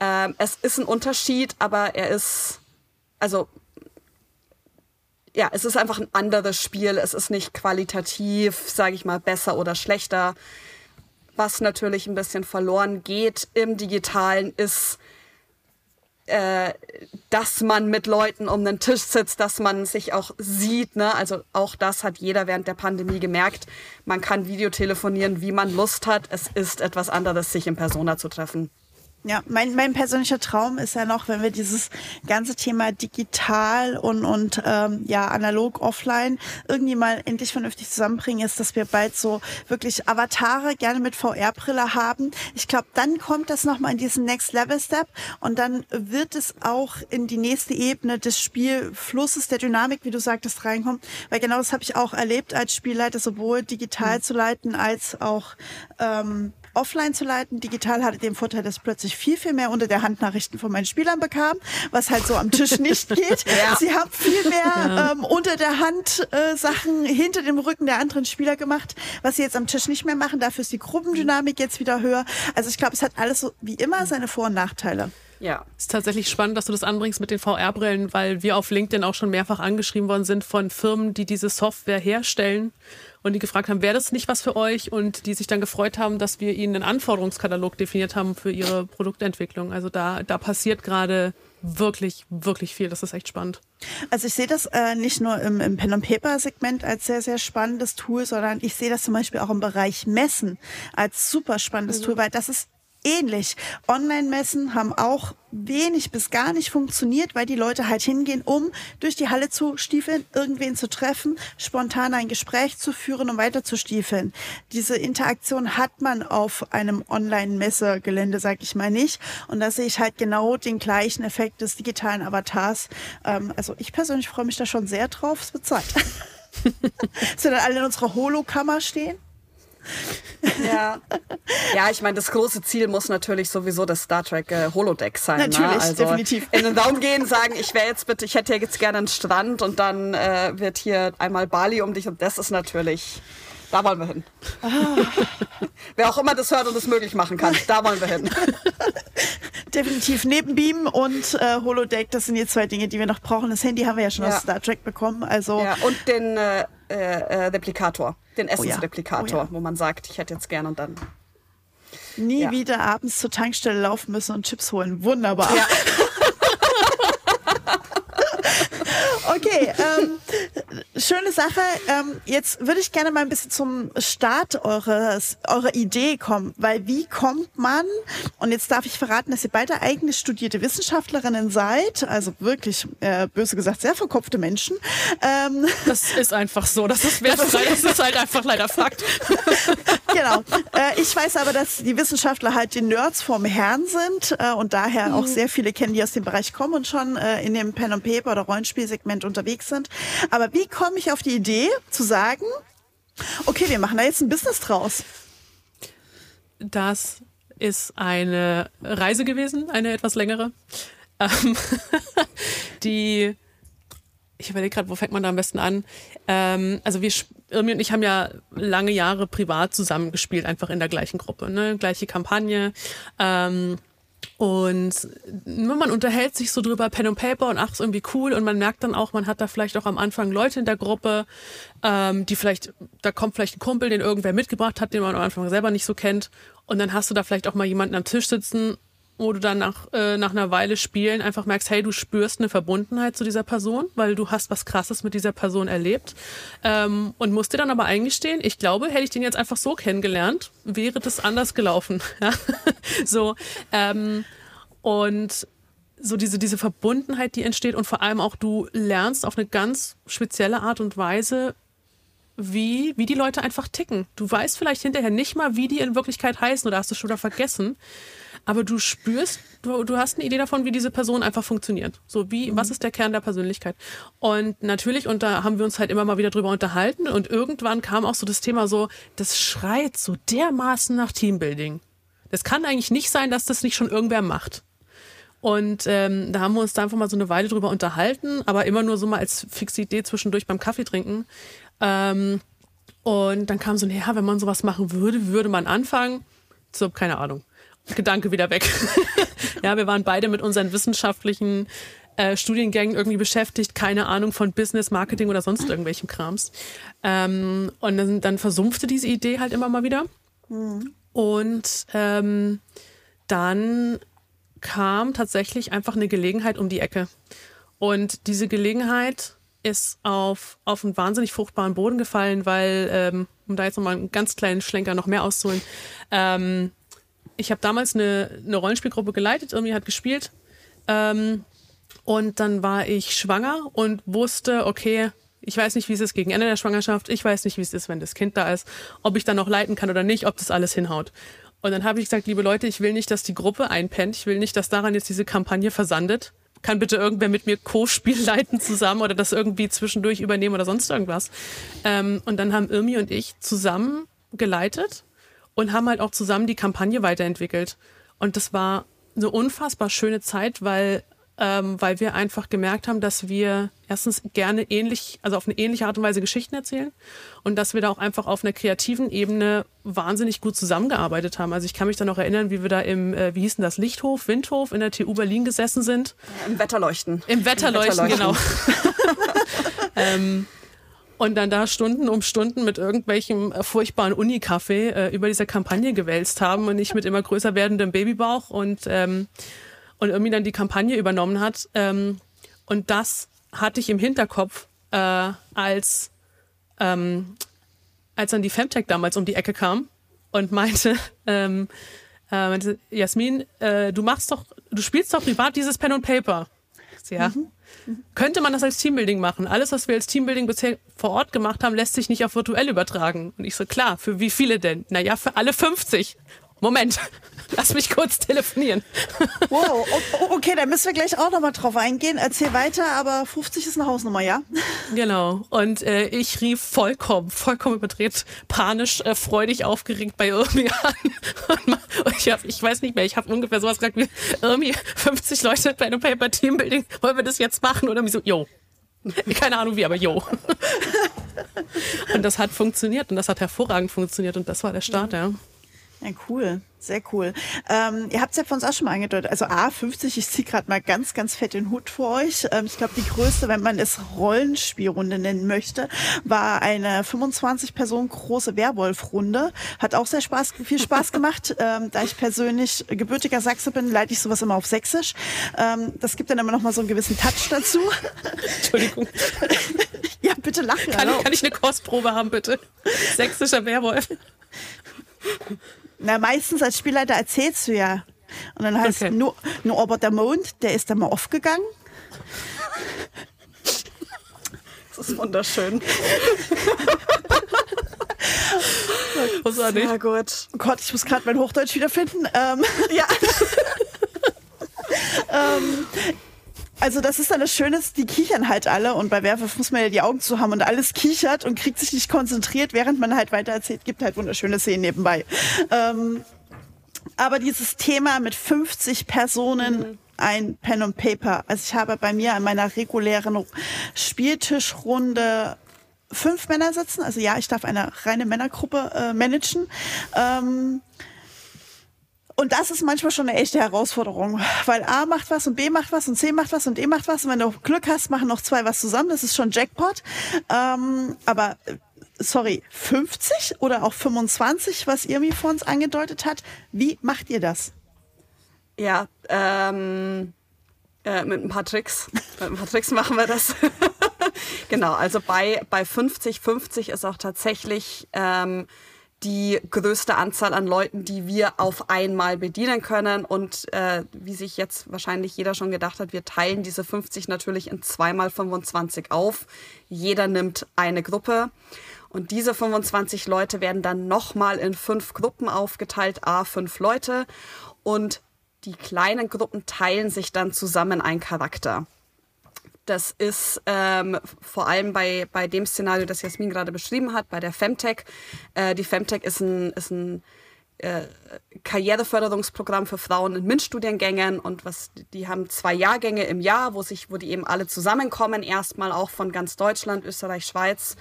Ähm, es ist ein Unterschied, aber er ist, also ja, es ist einfach ein anderes Spiel. Es ist nicht qualitativ, sage ich mal, besser oder schlechter. Was natürlich ein bisschen verloren geht im digitalen ist, äh, dass man mit Leuten um den Tisch sitzt, dass man sich auch sieht. Ne? Also auch das hat jeder während der Pandemie gemerkt. Man kann Videotelefonieren, wie man Lust hat. Es ist etwas anderes, sich in Persona zu treffen. Ja, mein, mein persönlicher Traum ist ja noch, wenn wir dieses ganze Thema digital und, und ähm, ja analog, offline irgendwie mal endlich vernünftig zusammenbringen, ist, dass wir bald so wirklich Avatare gerne mit VR-Brille haben. Ich glaube, dann kommt das nochmal in diesen Next-Level-Step und dann wird es auch in die nächste Ebene des Spielflusses, der Dynamik, wie du sagtest, reinkommen. Weil genau das habe ich auch erlebt als Spielleiter, sowohl digital mhm. zu leiten als auch ähm, offline zu leiten. Digital hatte den Vorteil, dass ich plötzlich viel, viel mehr unter der Hand Nachrichten von meinen Spielern bekam, was halt so am Tisch nicht geht. ja. Sie haben viel mehr ja. ähm, unter der Hand äh, Sachen hinter dem Rücken der anderen Spieler gemacht, was sie jetzt am Tisch nicht mehr machen. Dafür ist die Gruppendynamik jetzt wieder höher. Also ich glaube, es hat alles so wie immer seine Vor- und Nachteile. Ja. Es ist tatsächlich spannend, dass du das anbringst mit den VR-Brillen, weil wir auf LinkedIn auch schon mehrfach angeschrieben worden sind von Firmen, die diese Software herstellen und die gefragt haben, wäre das nicht was für euch? Und die sich dann gefreut haben, dass wir ihnen einen Anforderungskatalog definiert haben für ihre Produktentwicklung. Also da, da passiert gerade wirklich, wirklich viel. Das ist echt spannend. Also ich sehe das äh, nicht nur im, im Pen and Paper Segment als sehr sehr spannendes Tool, sondern ich sehe das zum Beispiel auch im Bereich Messen als super spannendes mhm. Tool, weil das ist ähnlich. Online-Messen haben auch wenig bis gar nicht funktioniert, weil die Leute halt hingehen, um durch die Halle zu stiefeln, irgendwen zu treffen, spontan ein Gespräch zu führen und weiter zu stiefeln. Diese Interaktion hat man auf einem Online-Messegelände, sag ich mal nicht. Und da sehe ich halt genau den gleichen Effekt des digitalen Avatars. Ähm, also ich persönlich freue mich da schon sehr drauf. Es wird Zeit. Wir dann alle in unserer Holokammer stehen. Ja, ja ich meine, das große Ziel muss natürlich sowieso das Star Trek äh, Holodeck sein. Ne? Natürlich, ne? also definitiv. In den Raum gehen, sagen, ich wäre jetzt bitte, ich hätte jetzt gerne einen Strand und dann äh, wird hier einmal Bali um dich und das ist natürlich, da wollen wir hin. Ah. Wer auch immer das hört und es möglich machen kann, da wollen wir hin. Definitiv neben Beam und äh, Holodeck, das sind jetzt zwei Dinge, die wir noch brauchen. Das Handy haben wir ja schon ja. aus Star Trek bekommen. Also ja, und den äh, äh, Replikator den Essensreplikator, oh ja. oh ja. wo man sagt, ich hätte jetzt gern und dann. Nie ja. wieder abends zur Tankstelle laufen müssen und Chips holen. Wunderbar. Ja. okay, ähm, schöne Sache. Ähm, jetzt würde ich gerne mal ein bisschen zum Start eures, eurer Idee kommen, weil wie kommt man, und jetzt darf ich verraten, dass ihr beide eigentlich studierte Wissenschaftlerinnen seid, also wirklich, äh, böse gesagt, sehr verkopfte Menschen. Ähm, das ist einfach so, das ist wertfrei, das ist halt einfach leider Fakt. genau. Äh, ich weiß aber, dass die Wissenschaftler halt die Nerds vom Herrn sind äh, und daher mhm. auch sehr viele kennen, die aus dem Bereich kommen und schon äh, in dem Pen and Paper oder Rollenspielsegment unterwegs sind. Aber wie komme ich auf die Idee zu sagen, okay, wir machen da jetzt ein Business draus? Das ist eine Reise gewesen, eine etwas längere. Ähm, die, ich überlege gerade, wo fängt man da am besten an? Ähm, also wir, Irmi und ich haben ja lange Jahre privat zusammengespielt, einfach in der gleichen Gruppe, ne? gleiche Kampagne. Ähm, und man unterhält sich so drüber Pen und Paper und ach, ist irgendwie cool. Und man merkt dann auch, man hat da vielleicht auch am Anfang Leute in der Gruppe, ähm, die vielleicht, da kommt vielleicht ein Kumpel, den irgendwer mitgebracht hat, den man am Anfang selber nicht so kennt. Und dann hast du da vielleicht auch mal jemanden am Tisch sitzen wo du dann nach, äh, nach einer Weile spielen einfach merkst, hey, du spürst eine Verbundenheit zu dieser Person, weil du hast was Krasses mit dieser Person erlebt ähm, und musst dir dann aber eingestehen, ich glaube, hätte ich den jetzt einfach so kennengelernt, wäre das anders gelaufen. So ähm, und so diese, diese Verbundenheit, die entsteht und vor allem auch du lernst auf eine ganz spezielle Art und Weise, wie, wie die Leute einfach ticken. Du weißt vielleicht hinterher nicht mal, wie die in Wirklichkeit heißen oder hast du schon wieder vergessen aber du spürst, du, du hast eine Idee davon, wie diese Person einfach funktioniert. So wie, mhm. was ist der Kern der Persönlichkeit? Und natürlich, und da haben wir uns halt immer mal wieder drüber unterhalten und irgendwann kam auch so das Thema so, das schreit so dermaßen nach Teambuilding. Das kann eigentlich nicht sein, dass das nicht schon irgendwer macht. Und ähm, da haben wir uns da einfach mal so eine Weile drüber unterhalten, aber immer nur so mal als fixe Idee zwischendurch beim Kaffee trinken. Ähm, und dann kam so, ja, wenn man sowas machen würde, würde man anfangen. So, keine Ahnung. Gedanke wieder weg. ja, wir waren beide mit unseren wissenschaftlichen äh, Studiengängen irgendwie beschäftigt, keine Ahnung von Business, Marketing oder sonst irgendwelchen Krams. Ähm, und dann, dann versumpfte diese Idee halt immer mal wieder. Mhm. Und ähm, dann kam tatsächlich einfach eine Gelegenheit um die Ecke. Und diese Gelegenheit ist auf, auf einen wahnsinnig fruchtbaren Boden gefallen, weil, ähm, um da jetzt nochmal einen ganz kleinen Schlenker noch mehr auszuholen, ähm, ich habe damals eine, eine Rollenspielgruppe geleitet, irgendwie hat gespielt. Ähm, und dann war ich schwanger und wusste, okay, ich weiß nicht, wie es ist gegen Ende der Schwangerschaft, ich weiß nicht, wie es ist, wenn das Kind da ist, ob ich dann noch leiten kann oder nicht, ob das alles hinhaut. Und dann habe ich gesagt, liebe Leute, ich will nicht, dass die Gruppe einpennt, ich will nicht, dass daran jetzt diese Kampagne versandet. Kann bitte irgendwer mit mir Co-Spiel leiten zusammen oder das irgendwie zwischendurch übernehmen oder sonst irgendwas. Ähm, und dann haben Irmi und ich zusammen geleitet und haben halt auch zusammen die Kampagne weiterentwickelt. Und das war eine unfassbar schöne Zeit, weil, ähm, weil wir einfach gemerkt haben, dass wir erstens gerne ähnlich, also auf eine ähnliche Art und Weise Geschichten erzählen und dass wir da auch einfach auf einer kreativen Ebene wahnsinnig gut zusammengearbeitet haben. Also ich kann mich da noch erinnern, wie wir da im, äh, wie hieß denn das, Lichthof, Windhof in der TU Berlin gesessen sind. Im Wetterleuchten. Im Wetterleuchten, Im Wetterleuchten. genau. ähm, und dann da Stunden um Stunden mit irgendwelchem furchtbaren Unikaffee äh, über diese Kampagne gewälzt haben und ich mit immer größer werdendem Babybauch und ähm, und irgendwie dann die Kampagne übernommen hat. Ähm, und das hatte ich im Hinterkopf, äh, als, ähm, als dann die Femtech damals um die Ecke kam und meinte, ähm, äh, meinte Jasmin, äh, du machst doch, du spielst doch privat dieses Pen und Paper. Ja. Mhm. Könnte man das als Teambuilding machen? Alles, was wir als Teambuilding bisher vor Ort gemacht haben, lässt sich nicht auf virtuell übertragen. Und ich so, klar, für wie viele denn? Naja, für alle 50. Moment, lass mich kurz telefonieren. Wow, okay, da müssen wir gleich auch nochmal drauf eingehen. Erzähl weiter, aber 50 ist eine Hausnummer, ja? Genau. Und äh, ich rief vollkommen, vollkommen überdreht, panisch, äh, freudig, aufgeregt bei Irmi an. Und ich, hab, ich weiß nicht mehr, ich habe ungefähr sowas gesagt wie, Irmi, 50 Leute bei einem Paper Teambuilding, wollen wir das jetzt machen? Und Irmi so, yo. Keine Ahnung wie, aber yo. Und das hat funktioniert und das hat hervorragend funktioniert und das war der Start, ja. Ja, cool. Sehr cool. Ähm, ihr habt es ja von uns auch schon mal angedeutet. Also A50, ich ziehe gerade mal ganz, ganz fett den Hut für euch. Ähm, ich glaube, die größte, wenn man es Rollenspielrunde nennen möchte, war eine 25 Personen große Werwolf-Runde. Hat auch sehr Spaß, viel Spaß gemacht. Ähm, da ich persönlich gebürtiger Sachse bin, leite ich sowas immer auf Sächsisch. Ähm, das gibt dann immer noch mal so einen gewissen Touch dazu. Entschuldigung. ja, bitte lachen. Kann, kann ich eine Kostprobe haben, bitte? Sächsischer Werwolf. Na, meistens als Spielleiter erzählst du ja. Und dann heißt okay. nur, nur aber der Mond, der ist dann mal aufgegangen. Das ist wunderschön. Großartig. Sehr gut. Oh Gott, ich muss gerade mein Hochdeutsch wiederfinden. Ähm, ja. ähm, also das ist dann das Schöne, die kichern halt alle und bei Werwolf muss man ja die Augen zu haben und alles kichert und kriegt sich nicht konzentriert, während man halt weiter erzählt. Gibt halt wunderschöne Szenen nebenbei. Ähm, aber dieses Thema mit 50 Personen, mhm. ein Pen und Paper. Also ich habe bei mir an meiner regulären Spieltischrunde fünf Männer sitzen. Also ja, ich darf eine reine Männergruppe äh, managen. Ähm, und das ist manchmal schon eine echte Herausforderung, weil A macht was und B macht was und C macht was und D macht was. Und wenn du Glück hast, machen noch zwei was zusammen. Das ist schon Jackpot. Ähm, aber äh, sorry, 50 oder auch 25, was Irmi vor uns angedeutet hat. Wie macht ihr das? Ja, ähm, äh, mit ein paar Tricks. mit ein paar Tricks machen wir das. genau, also bei, bei 50, 50 ist auch tatsächlich ähm, die größte Anzahl an Leuten, die wir auf einmal bedienen können. Und äh, wie sich jetzt wahrscheinlich jeder schon gedacht hat, wir teilen diese 50 natürlich in zweimal 25 auf. Jeder nimmt eine Gruppe. Und diese 25 Leute werden dann nochmal in fünf Gruppen aufgeteilt, a fünf Leute. Und die kleinen Gruppen teilen sich dann zusammen ein Charakter. Das ist ähm, vor allem bei, bei dem Szenario, das Jasmin gerade beschrieben hat, bei der Femtech. Äh, die Femtech ist ein, ist ein äh, Karriereförderungsprogramm für Frauen in MINT-Studiengängen und was die haben zwei Jahrgänge im Jahr, wo sich, wo die eben alle zusammenkommen, erstmal auch von ganz Deutschland, Österreich, Schweiz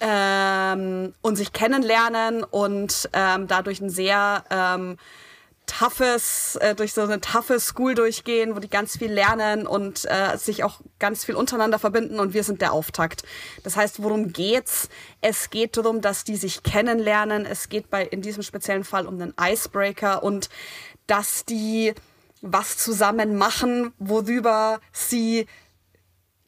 ähm, und sich kennenlernen und ähm, dadurch ein sehr ähm, toughes, äh, durch so eine toughe School durchgehen, wo die ganz viel lernen und äh, sich auch ganz viel untereinander verbinden und wir sind der Auftakt. Das heißt, worum geht's? Es geht darum, dass die sich kennenlernen. Es geht bei in diesem speziellen Fall um den Icebreaker und dass die was zusammen machen, worüber sie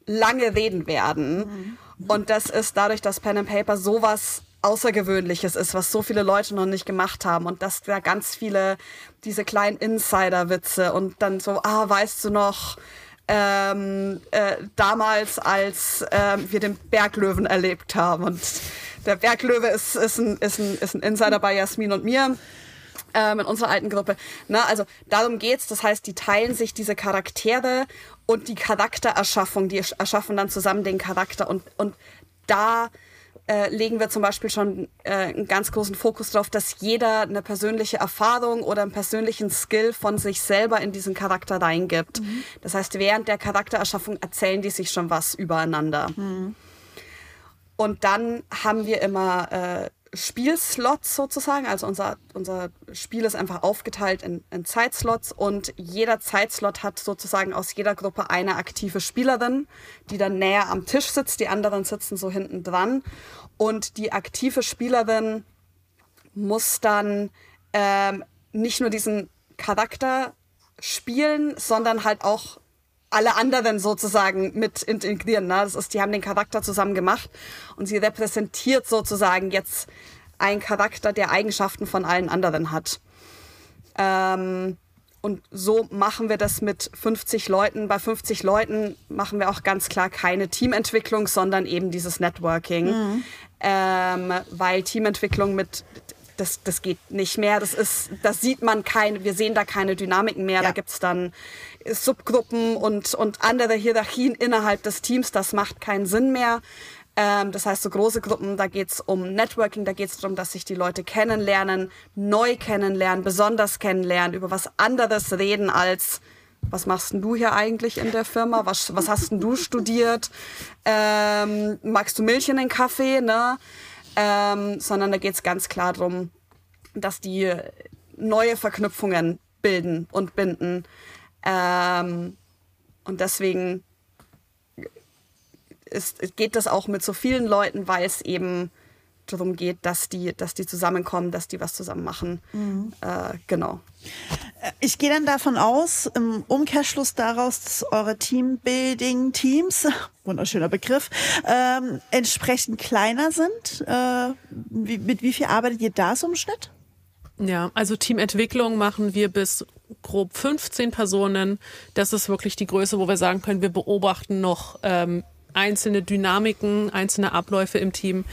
lange reden werden. Mhm. Und das ist dadurch, dass Pen and Paper sowas Außergewöhnliches ist, was so viele Leute noch nicht gemacht haben und dass da ganz viele diese kleinen Insider-Witze und dann so, ah, weißt du noch, ähm, äh, damals, als äh, wir den Berglöwen erlebt haben und der Berglöwe ist, ist, ein, ist, ein, ist ein Insider bei Jasmin und mir ähm, in unserer alten Gruppe. Na, also darum geht's. Das heißt, die teilen sich diese Charaktere und die Charaktererschaffung, die erschaffen dann zusammen den Charakter und, und da äh, legen wir zum Beispiel schon äh, einen ganz großen Fokus darauf, dass jeder eine persönliche Erfahrung oder einen persönlichen Skill von sich selber in diesen Charakter reingibt. Mhm. Das heißt, während der Charaktererschaffung erzählen die sich schon was übereinander. Mhm. Und dann haben wir immer äh, Spielslots sozusagen. Also unser, unser Spiel ist einfach aufgeteilt in, in Zeitslots und jeder Zeitslot hat sozusagen aus jeder Gruppe eine aktive Spielerin, die dann näher am Tisch sitzt. Die anderen sitzen so hinten dran. Und die aktive Spielerin muss dann ähm, nicht nur diesen Charakter spielen, sondern halt auch alle anderen sozusagen mit integrieren. Ne? Das ist, die haben den Charakter zusammen gemacht und sie repräsentiert sozusagen jetzt einen Charakter, der Eigenschaften von allen anderen hat. Ähm, und so machen wir das mit 50 Leuten. Bei 50 Leuten machen wir auch ganz klar keine Teamentwicklung, sondern eben dieses Networking. Mhm. Ähm, weil Teamentwicklung mit das, das geht nicht mehr. Das ist, das sieht man kein, wir sehen da keine Dynamiken mehr. Ja. Da es dann Subgruppen und, und andere Hierarchien innerhalb des Teams. Das macht keinen Sinn mehr. Ähm, das heißt, so große Gruppen, da geht es um Networking, da geht es darum, dass sich die Leute kennenlernen, neu kennenlernen, besonders kennenlernen, über was anderes reden als was machst denn du hier eigentlich in der Firma? Was, was hast denn du studiert? Ähm, magst du Milch in den Kaffee? Ne? Ähm, sondern da geht es ganz klar darum, dass die neue Verknüpfungen bilden und binden. Ähm, und deswegen ist, geht das auch mit so vielen Leuten, weil es eben darum geht, dass die, dass die zusammenkommen, dass die was zusammen machen. Mhm. Äh, genau. Äh, ich gehe dann davon aus, im Umkehrschluss daraus, dass eure Teambuilding-Teams, wunderschöner Begriff, ähm, entsprechend kleiner sind. Äh, wie, mit wie viel arbeitet ihr da so im Schnitt? Ja, also Teamentwicklung machen wir bis grob 15 Personen. Das ist wirklich die Größe, wo wir sagen können, wir beobachten noch ähm, einzelne Dynamiken, einzelne Abläufe im Team.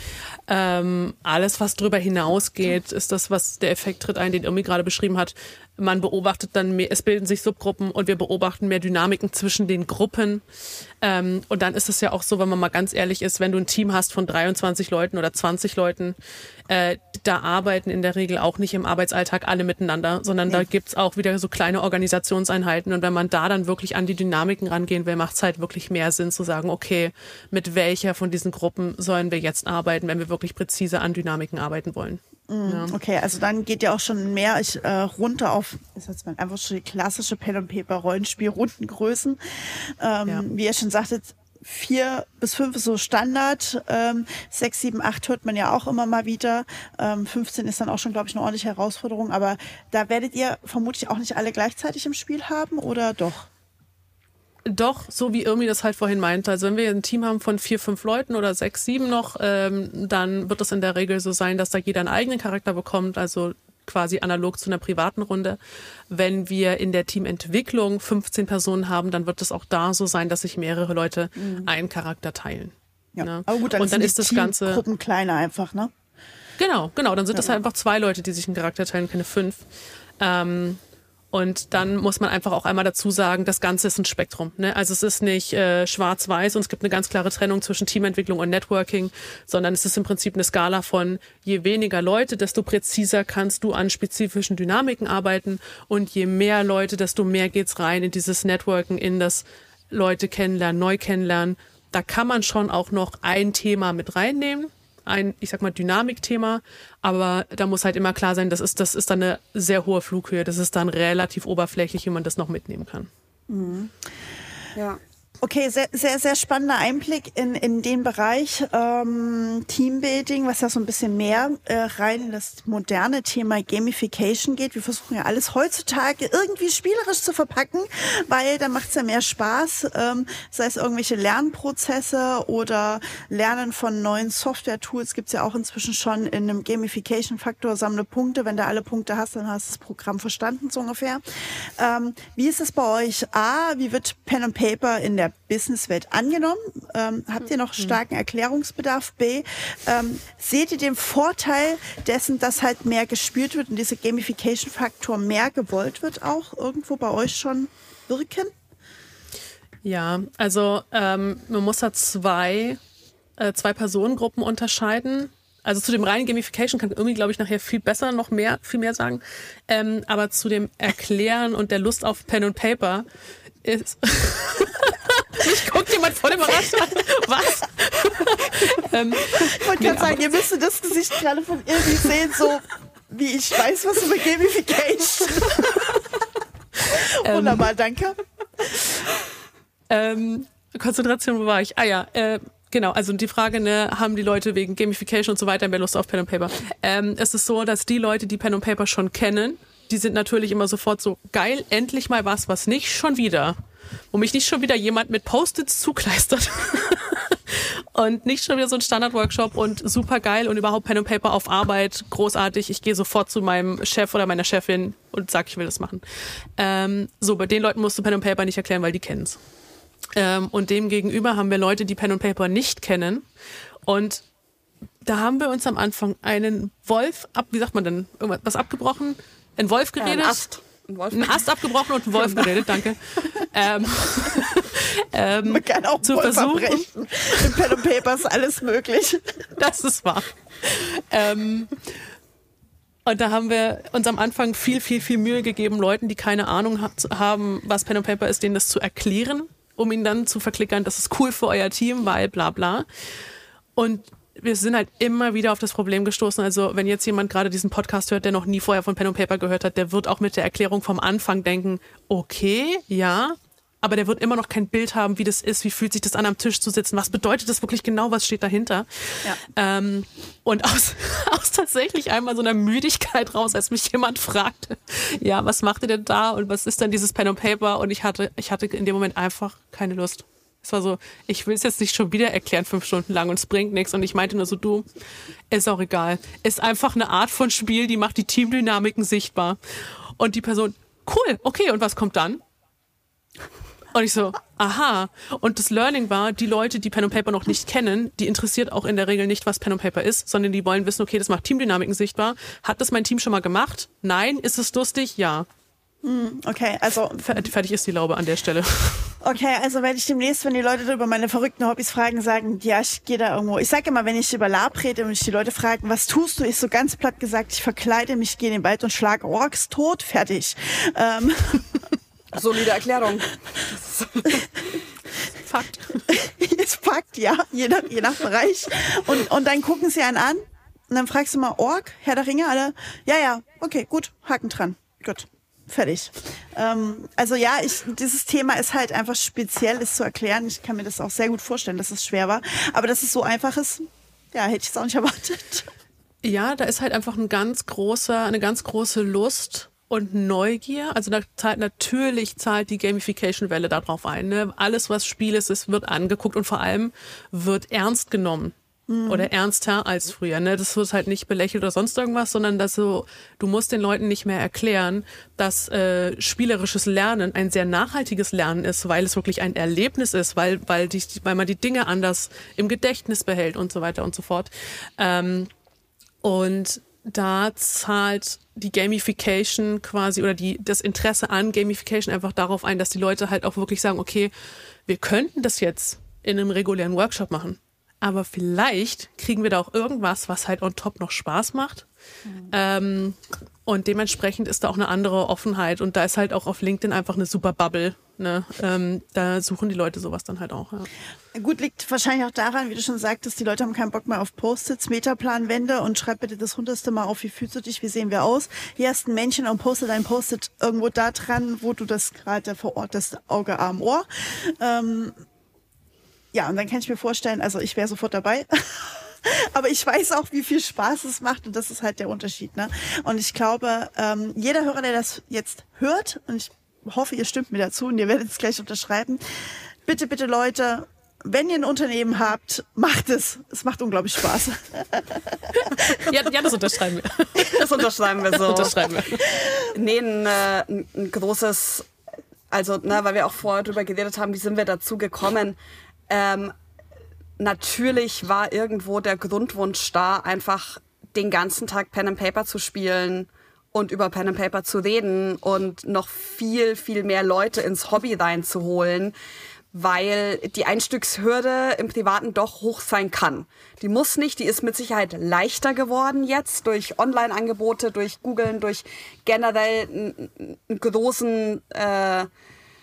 Ähm, alles, was darüber hinausgeht, ist das, was der Effekt tritt ein, den Irmi gerade beschrieben hat. Man beobachtet dann mehr, es bilden sich Subgruppen und wir beobachten mehr Dynamiken zwischen den Gruppen. Ähm, und dann ist es ja auch so, wenn man mal ganz ehrlich ist, wenn du ein Team hast von 23 Leuten oder 20 Leuten, äh, da arbeiten in der Regel auch nicht im Arbeitsalltag alle miteinander, sondern nee. da gibt's auch wieder so kleine Organisationseinheiten. Und wenn man da dann wirklich an die Dynamiken rangehen will, macht es halt wirklich mehr Sinn zu sagen, okay, mit welcher von diesen Gruppen sollen wir jetzt arbeiten, wenn wir wirklich präzise an Dynamiken arbeiten wollen. Mhm. Ja. Okay, also dann geht ja auch schon mehr ich, äh, runter auf, ist jetzt mal einfach schon die klassische Pen and Paper Rollenspiel Rundengrößen. Ähm, ja. Wie ihr schon sagtet, vier bis fünf ist so Standard. Ähm, sechs, sieben, acht hört man ja auch immer mal wieder. Ähm, 15 ist dann auch schon, glaube ich, eine ordentliche Herausforderung. Aber da werdet ihr vermutlich auch nicht alle gleichzeitig im Spiel haben, oder doch? Doch, so wie Irmi das halt vorhin meinte. Also wenn wir ein Team haben von vier, fünf Leuten oder sechs, sieben noch, ähm, dann wird es in der Regel so sein, dass da jeder einen eigenen Charakter bekommt. Also quasi analog zu einer privaten Runde. Wenn wir in der Teamentwicklung 15 Personen haben, dann wird es auch da so sein, dass sich mehrere Leute mhm. einen Charakter teilen. Ja. Ne? Aber gut, dann und dann ist das Ganze Gruppen kleiner einfach, ne? Genau, genau. Dann sind ja. das halt einfach zwei Leute, die sich einen Charakter teilen, keine fünf. Ähm, und dann muss man einfach auch einmal dazu sagen, das Ganze ist ein Spektrum. Ne? Also es ist nicht äh, schwarz-weiß und es gibt eine ganz klare Trennung zwischen Teamentwicklung und Networking, sondern es ist im Prinzip eine Skala von je weniger Leute, desto präziser kannst du an spezifischen Dynamiken arbeiten und je mehr Leute, desto mehr geht's rein in dieses Networking, in das Leute kennenlernen, neu kennenlernen. Da kann man schon auch noch ein Thema mit reinnehmen, ein, ich sag mal, Dynamikthema, aber da muss halt immer klar sein, das ist, das ist dann eine sehr hohe Flughöhe, das ist dann relativ oberflächlich, wie man das noch mitnehmen kann. Mhm. Ja. Okay, sehr, sehr, sehr spannender Einblick in, in den Bereich ähm, Teambuilding, was ja so ein bisschen mehr äh, rein in das moderne Thema Gamification geht. Wir versuchen ja alles heutzutage irgendwie spielerisch zu verpacken, weil dann macht es ja mehr Spaß, ähm, sei es irgendwelche Lernprozesse oder Lernen von neuen Software-Tools gibt's ja auch inzwischen schon in einem Gamification-Faktor, sammle Punkte. Wenn du alle Punkte hast, dann hast du das Programm verstanden, so ungefähr. Ähm, wie ist es bei euch? A, wie wird Pen and Paper in der der Businesswelt angenommen? Ähm, habt ihr noch hm. starken Erklärungsbedarf? B, ähm, seht ihr den Vorteil dessen, dass halt mehr gespielt wird und dieser Gamification-Faktor mehr gewollt wird, auch irgendwo bei euch schon wirken? Ja, also ähm, man muss da zwei, äh, zwei Personengruppen unterscheiden. Also zu dem reinen Gamification kann irgendwie, glaube ich, nachher viel besser noch mehr, viel mehr sagen. Ähm, aber zu dem Erklären und der Lust auf Pen und Paper ist. Mich guckt jemand voll überrascht an. Was? ähm, ich wollte gerade sagen, ihr müsst das Gesicht gerade von irgendwie sehen, so wie ich weiß was über Gamification. Wunderbar, danke. Ähm, Konzentration, wo war ich? Ah ja, äh, Genau, also die Frage, ne, haben die Leute wegen Gamification und so weiter mehr Lust auf Pen and Paper? Ähm, es ist so, dass die Leute, die Pen and Paper schon kennen, die sind natürlich immer sofort so geil, endlich mal was, was nicht schon wieder. Wo mich nicht schon wieder jemand mit Post-its zukleistert. und nicht schon wieder so ein Standard-Workshop und super geil und überhaupt Pen und Paper auf Arbeit, großartig. Ich gehe sofort zu meinem Chef oder meiner Chefin und sag, ich will das machen. Ähm, so, bei den Leuten musst du Pen und Paper nicht erklären, weil die kennen's. Ähm, und dem gegenüber haben wir Leute, die Pen und Paper nicht kennen. Und da haben wir uns am Anfang einen Wolf ab, wie sagt man denn, irgendwas abgebrochen? Ein Wolf geredet? Ja, ein Ast. Ein, Wolf. ein Ast abgebrochen und ein Wolf geredet, danke. ähm, ähm, Man kann auch zu Wolf versuchen. Abbrechen. In Pen und Paper ist alles möglich. Das ist wahr. Ähm, und da haben wir uns am Anfang viel, viel, viel Mühe gegeben, Leuten, die keine Ahnung haben, was Pen und Paper ist, denen das zu erklären, um ihnen dann zu verklickern, das ist cool für euer Team, weil bla bla. Und wir sind halt immer wieder auf das Problem gestoßen. Also wenn jetzt jemand gerade diesen Podcast hört, der noch nie vorher von Pen und Paper gehört hat, der wird auch mit der Erklärung vom Anfang denken, okay, ja, aber der wird immer noch kein Bild haben, wie das ist, wie fühlt sich das an, am Tisch zu sitzen, was bedeutet das wirklich genau, was steht dahinter. Ja. Ähm, und aus, aus tatsächlich einmal so einer Müdigkeit raus, als mich jemand fragte, ja, was macht ihr denn da und was ist denn dieses Pen und Paper? Und ich hatte, ich hatte in dem Moment einfach keine Lust. Es war so, ich will es jetzt nicht schon wieder erklären, fünf Stunden lang und es bringt nichts. Und ich meinte nur so, du, ist auch egal. Ist einfach eine Art von Spiel, die macht die Teamdynamiken sichtbar. Und die Person, cool, okay, und was kommt dann? Und ich so, aha. Und das Learning war, die Leute, die Pen und Paper noch nicht kennen, die interessiert auch in der Regel nicht, was Pen und Paper ist, sondern die wollen wissen, okay, das macht Teamdynamiken sichtbar. Hat das mein Team schon mal gemacht? Nein. Ist es lustig? Ja. Hm, okay, also. Fertig ist die Laube an der Stelle. Okay, also werde ich demnächst, wenn die Leute über meine verrückten Hobbys fragen, sagen, ja, ich gehe da irgendwo. Ich sage immer, wenn ich über Lab rede und ich die Leute fragen, was tust du, ist so ganz platt gesagt, ich verkleide mich, gehe in den Wald und schlage Orks tot, fertig. Ähm. Solide Erklärung. Fakt. Ist Fakt, ja, je nach, je nach Bereich. Und, und dann gucken sie einen an und dann fragst du mal, Ork, Herr der Ringe, alle, ja, ja, okay, gut, Haken dran. Gut. Fertig. Ähm, also ja, ich, dieses Thema ist halt einfach speziell, ist zu erklären. Ich kann mir das auch sehr gut vorstellen, dass es schwer war. Aber dass es so einfach ist, ja, hätte ich es auch nicht erwartet. Ja, da ist halt einfach ein ganz großer, eine ganz große Lust und Neugier. Also zahlt natürlich zahlt die Gamification-Welle darauf ein. Ne? Alles, was Spiel ist, es wird angeguckt und vor allem wird ernst genommen mhm. oder ernster als früher. Ne? Das wird halt nicht belächelt oder sonst irgendwas, sondern dass so, du musst den Leuten nicht mehr erklären, dass äh, spielerisches Lernen ein sehr nachhaltiges Lernen ist, weil es wirklich ein Erlebnis ist, weil, weil, die, weil man die Dinge anders im Gedächtnis behält und so weiter und so fort. Ähm, und da zahlt die Gamification quasi oder die, das Interesse an Gamification einfach darauf ein, dass die Leute halt auch wirklich sagen, okay, wir könnten das jetzt in einem regulären Workshop machen aber vielleicht kriegen wir da auch irgendwas, was halt on top noch Spaß macht. Mhm. Ähm, und dementsprechend ist da auch eine andere Offenheit. Und da ist halt auch auf LinkedIn einfach eine super Bubble. Ne? Ähm, da suchen die Leute sowas dann halt auch. Ja. Gut, liegt wahrscheinlich auch daran, wie du schon sagtest, die Leute haben keinen Bock mehr auf Post-its, Metaplanwände und schreib bitte das hundertste Mal auf, wie fühlst du dich, wie sehen wir aus. Hier hast ein Männchen und poste dein Post-it irgendwo da dran, wo du das gerade verortest, Auge, Arm, Ohr. Ähm, ja, und dann kann ich mir vorstellen, also ich wäre sofort dabei. Aber ich weiß auch, wie viel Spaß es macht und das ist halt der Unterschied. Ne? Und ich glaube, ähm, jeder Hörer, der das jetzt hört, und ich hoffe, ihr stimmt mir dazu und ihr werdet es gleich unterschreiben, bitte, bitte Leute, wenn ihr ein Unternehmen habt, macht es. Es macht unglaublich Spaß. ja, ja, das unterschreiben wir. Das unterschreiben wir so. Das unterschreiben wir. Nee, ein, äh, ein großes, also, ne, weil wir auch vorher drüber geredet haben, wie sind wir dazu gekommen, ähm, natürlich war irgendwo der Grundwunsch da, einfach den ganzen Tag Pen and Paper zu spielen und über Pen and Paper zu reden und noch viel, viel mehr Leute ins Hobby reinzuholen, weil die Einstiegshürde im Privaten doch hoch sein kann. Die muss nicht, die ist mit Sicherheit leichter geworden jetzt durch Online-Angebote, durch Googlen, durch generell einen großen äh,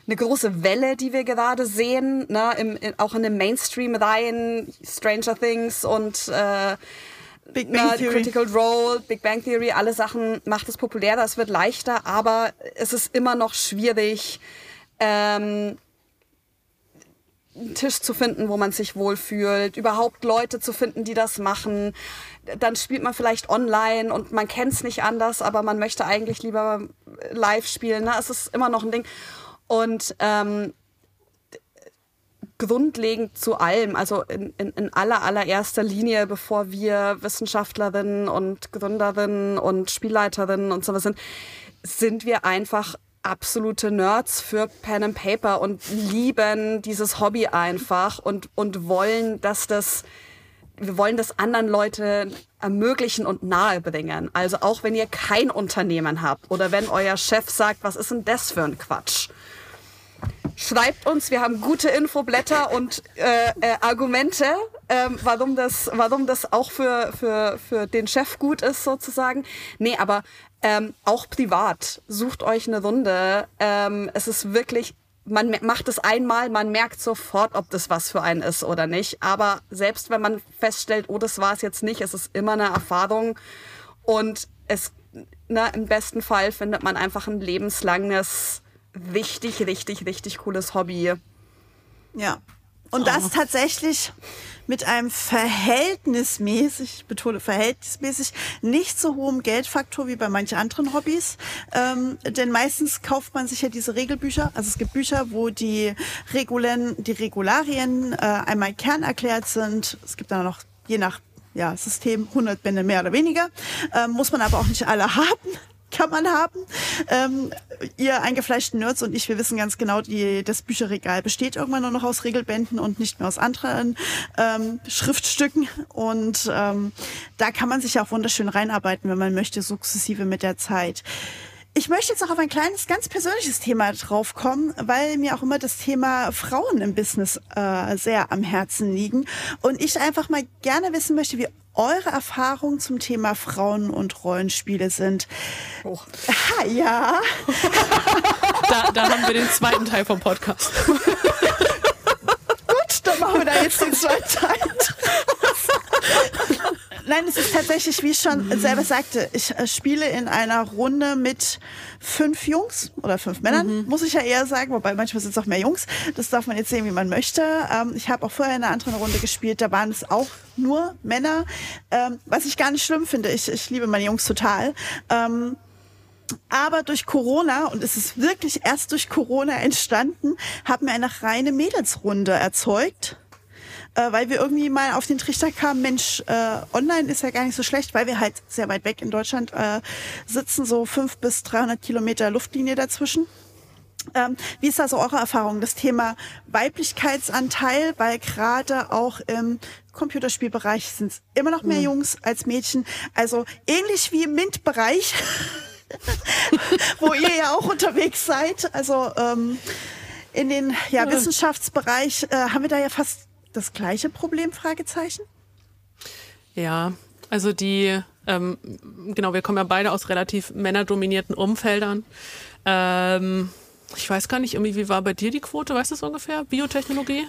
eine große Welle, die wir gerade sehen, ne, im, in, auch in den Mainstream-Reihen, Stranger Things und äh, Big Bang na, Theory. Critical Role, Big Bang Theory, alle Sachen macht es populärer, es wird leichter, aber es ist immer noch schwierig, ähm, einen Tisch zu finden, wo man sich wohlfühlt, überhaupt Leute zu finden, die das machen. Dann spielt man vielleicht online und man kennt es nicht anders, aber man möchte eigentlich lieber live spielen. Ne? Es ist immer noch ein Ding. Und ähm, grundlegend zu allem, also in, in, in aller allererster Linie, bevor wir Wissenschaftlerinnen und Gründerinnen und Spielleiterinnen und sowas sind, sind wir einfach absolute Nerds für Pen and Paper und lieben dieses Hobby einfach und, und wollen, dass das, wir wollen das anderen Leute ermöglichen und nahebringen. Also auch wenn ihr kein Unternehmen habt oder wenn euer Chef sagt, was ist denn das für ein Quatsch? Schreibt uns, wir haben gute Infoblätter und äh, äh, Argumente, ähm, warum, das, warum das auch für, für, für den Chef gut ist, sozusagen. Nee, aber ähm, auch privat, sucht euch eine Runde. Ähm, es ist wirklich, man macht es einmal, man merkt sofort, ob das was für einen ist oder nicht. Aber selbst wenn man feststellt, oh, das war es jetzt nicht, es ist immer eine Erfahrung. Und es, na, im besten Fall findet man einfach ein lebenslanges richtig, richtig, richtig cooles Hobby. Ja. Und das oh. tatsächlich mit einem verhältnismäßig, ich betone verhältnismäßig, nicht so hohem Geldfaktor wie bei manchen anderen Hobbys. Ähm, denn meistens kauft man sich ja diese Regelbücher. Also es gibt Bücher, wo die Regulen, die Regularien äh, einmal kernerklärt sind. Es gibt dann noch je nach ja, System 100 Bände mehr oder weniger. Ähm, muss man aber auch nicht alle haben kann man haben. Ähm, ihr eingefleischten Nerds und ich, wir wissen ganz genau, die, das Bücherregal besteht irgendwann nur noch aus Regelbänden und nicht mehr aus anderen ähm, Schriftstücken. Und ähm, da kann man sich auch wunderschön reinarbeiten, wenn man möchte, sukzessive mit der Zeit. Ich möchte jetzt noch auf ein kleines, ganz persönliches Thema draufkommen, weil mir auch immer das Thema Frauen im Business äh, sehr am Herzen liegen. Und ich einfach mal gerne wissen möchte, wie eure Erfahrungen zum Thema Frauen und Rollenspiele sind. Oh. Ha, ja. da, da haben wir den zweiten Teil vom Podcast. Gut, dann machen wir da jetzt den zweiten Teil. Nein, es ist tatsächlich, wie ich schon selber sagte, ich äh, spiele in einer Runde mit fünf Jungs oder fünf Männern, mhm. muss ich ja eher sagen, wobei manchmal sind es auch mehr Jungs. Das darf man jetzt sehen, wie man möchte. Ähm, ich habe auch vorher in einer anderen Runde gespielt, da waren es auch nur Männer, ähm, was ich gar nicht schlimm finde. Ich, ich liebe meine Jungs total. Ähm, aber durch Corona, und es ist wirklich erst durch Corona entstanden, haben wir eine reine Mädelsrunde erzeugt äh, weil wir irgendwie mal auf den Trichter kamen, Mensch, äh, online ist ja gar nicht so schlecht, weil wir halt sehr weit weg in Deutschland äh, sitzen, so fünf bis 300 Kilometer Luftlinie dazwischen. Ähm, wie ist da so eure Erfahrung? Das Thema Weiblichkeitsanteil, weil gerade auch im Computerspielbereich sind es immer noch mehr mhm. Jungs als Mädchen. Also ähnlich wie im MINT-Bereich, wo ihr ja auch unterwegs seid. Also ähm, in den ja, Wissenschaftsbereich äh, haben wir da ja fast das gleiche Problem? Fragezeichen. Ja, also die, ähm, genau, wir kommen ja beide aus relativ männerdominierten Umfeldern. Ähm, ich weiß gar nicht, irgendwie, wie war bei dir die Quote? Weißt du es ungefähr? Biotechnologie?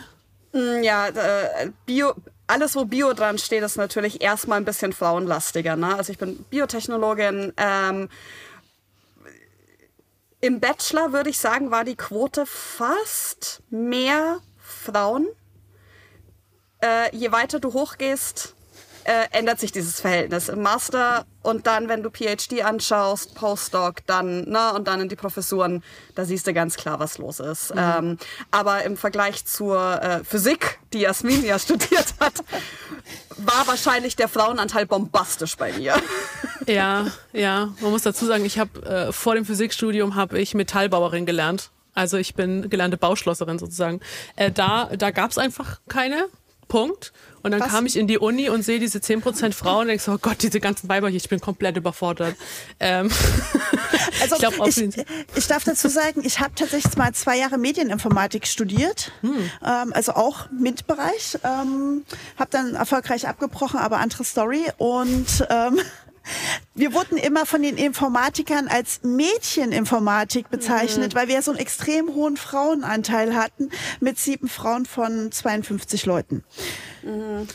Mm, ja, äh, Bio, alles, wo Bio dran steht, ist natürlich erstmal ein bisschen frauenlastiger. Ne? Also ich bin Biotechnologin. Ähm, Im Bachelor würde ich sagen, war die Quote fast mehr Frauen äh, je weiter du hochgehst, äh, ändert sich dieses Verhältnis. Im Master und dann, wenn du PhD anschaust, Postdoc, dann, ne, und dann in die Professuren, da siehst du ganz klar, was los ist. Mhm. Ähm, aber im Vergleich zur äh, Physik, die Jasmin ja studiert hat, war wahrscheinlich der Frauenanteil bombastisch bei mir. Ja, ja. Man muss dazu sagen, ich habe äh, vor dem Physikstudium habe ich Metallbauerin gelernt. Also ich bin gelernte Bauschlosserin sozusagen. Äh, da da gab es einfach keine Punkt. Und dann Was? kam ich in die Uni und sehe diese 10% Frauen und denke so, oh Gott, diese ganzen Weiber hier, ich bin komplett überfordert. Ähm, also ich, glaub, ich, ich, darf dazu sagen, ich habe tatsächlich mal zwei Jahre Medieninformatik studiert, hm. ähm, also auch MINT-Bereich. Ähm, habe dann erfolgreich abgebrochen, aber andere Story. Und ähm, wir wurden immer von den Informatikern als Mädcheninformatik bezeichnet, mhm. weil wir so einen extrem hohen Frauenanteil hatten mit sieben Frauen von 52 Leuten. Mhm.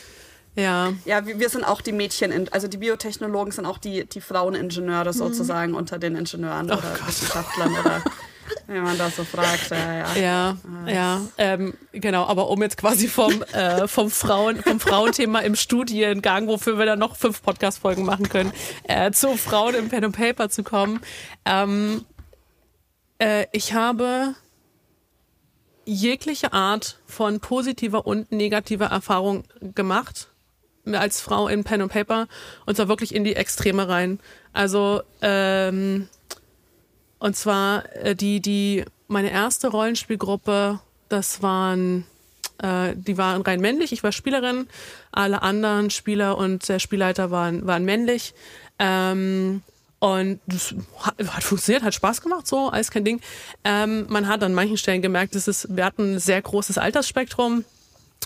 Ja. Ja, wir sind auch die Mädchen, also die Biotechnologen sind auch die, die Fraueningenieure sozusagen mhm. unter den Ingenieuren oh oder Gott. Wissenschaftlern oder Wenn man das so fragt, ja, ja. Ja, ja, ähm, genau. Aber um jetzt quasi vom, äh, vom, Frauen, vom Frauenthema im Studiengang, wofür wir dann noch fünf Podcast-Folgen machen können, äh, zu Frauen im Pen and Paper zu kommen. Ähm, äh, ich habe jegliche Art von positiver und negativer Erfahrung gemacht als Frau in Pen and Paper und zwar wirklich in die Extreme rein. Also ähm, und zwar äh, die die meine erste Rollenspielgruppe, das waren äh, die waren rein männlich. Ich war Spielerin, alle anderen Spieler und der Spielleiter waren waren männlich. Ähm, und das hat, hat, funktioniert, hat Spaß gemacht, so, alles kein Ding. Ähm, man hat an manchen Stellen gemerkt, dass es, wir hatten ein sehr großes Altersspektrum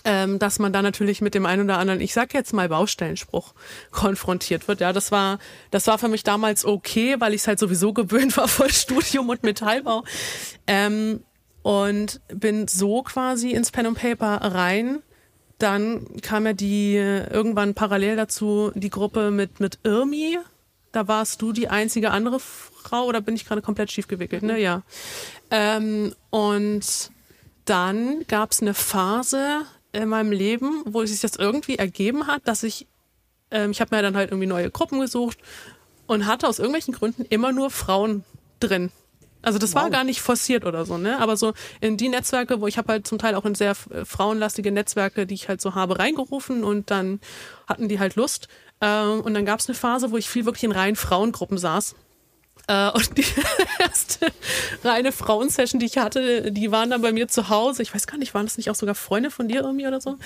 ähm, dass man da natürlich mit dem einen oder anderen, ich sag jetzt mal Baustellenspruch, konfrontiert wird. Ja, das war, das war für mich damals okay, weil ich es halt sowieso gewöhnt war voll Studium und Metallbau. Ähm, und bin so quasi ins Pen and Paper rein. Dann kam ja die irgendwann parallel dazu die Gruppe mit mit Irmi. Da warst du die einzige andere Frau oder bin ich gerade komplett schief gewickelt? Ne, ja. Ähm, und dann gab es eine Phase, in meinem Leben, wo sich das irgendwie ergeben hat, dass ich, ähm, ich habe mir dann halt irgendwie neue Gruppen gesucht und hatte aus irgendwelchen Gründen immer nur Frauen drin. Also das wow. war gar nicht forciert oder so, ne? Aber so in die Netzwerke, wo ich habe halt zum Teil auch in sehr äh, frauenlastige Netzwerke, die ich halt so habe, reingerufen und dann hatten die halt Lust. Ähm, und dann gab es eine Phase, wo ich viel wirklich in reinen Frauengruppen saß äh, und die erste reine Frauensession, die ich hatte, die waren dann bei mir zu Hause. Ich weiß gar nicht, waren das nicht auch sogar Freunde von dir irgendwie oder so?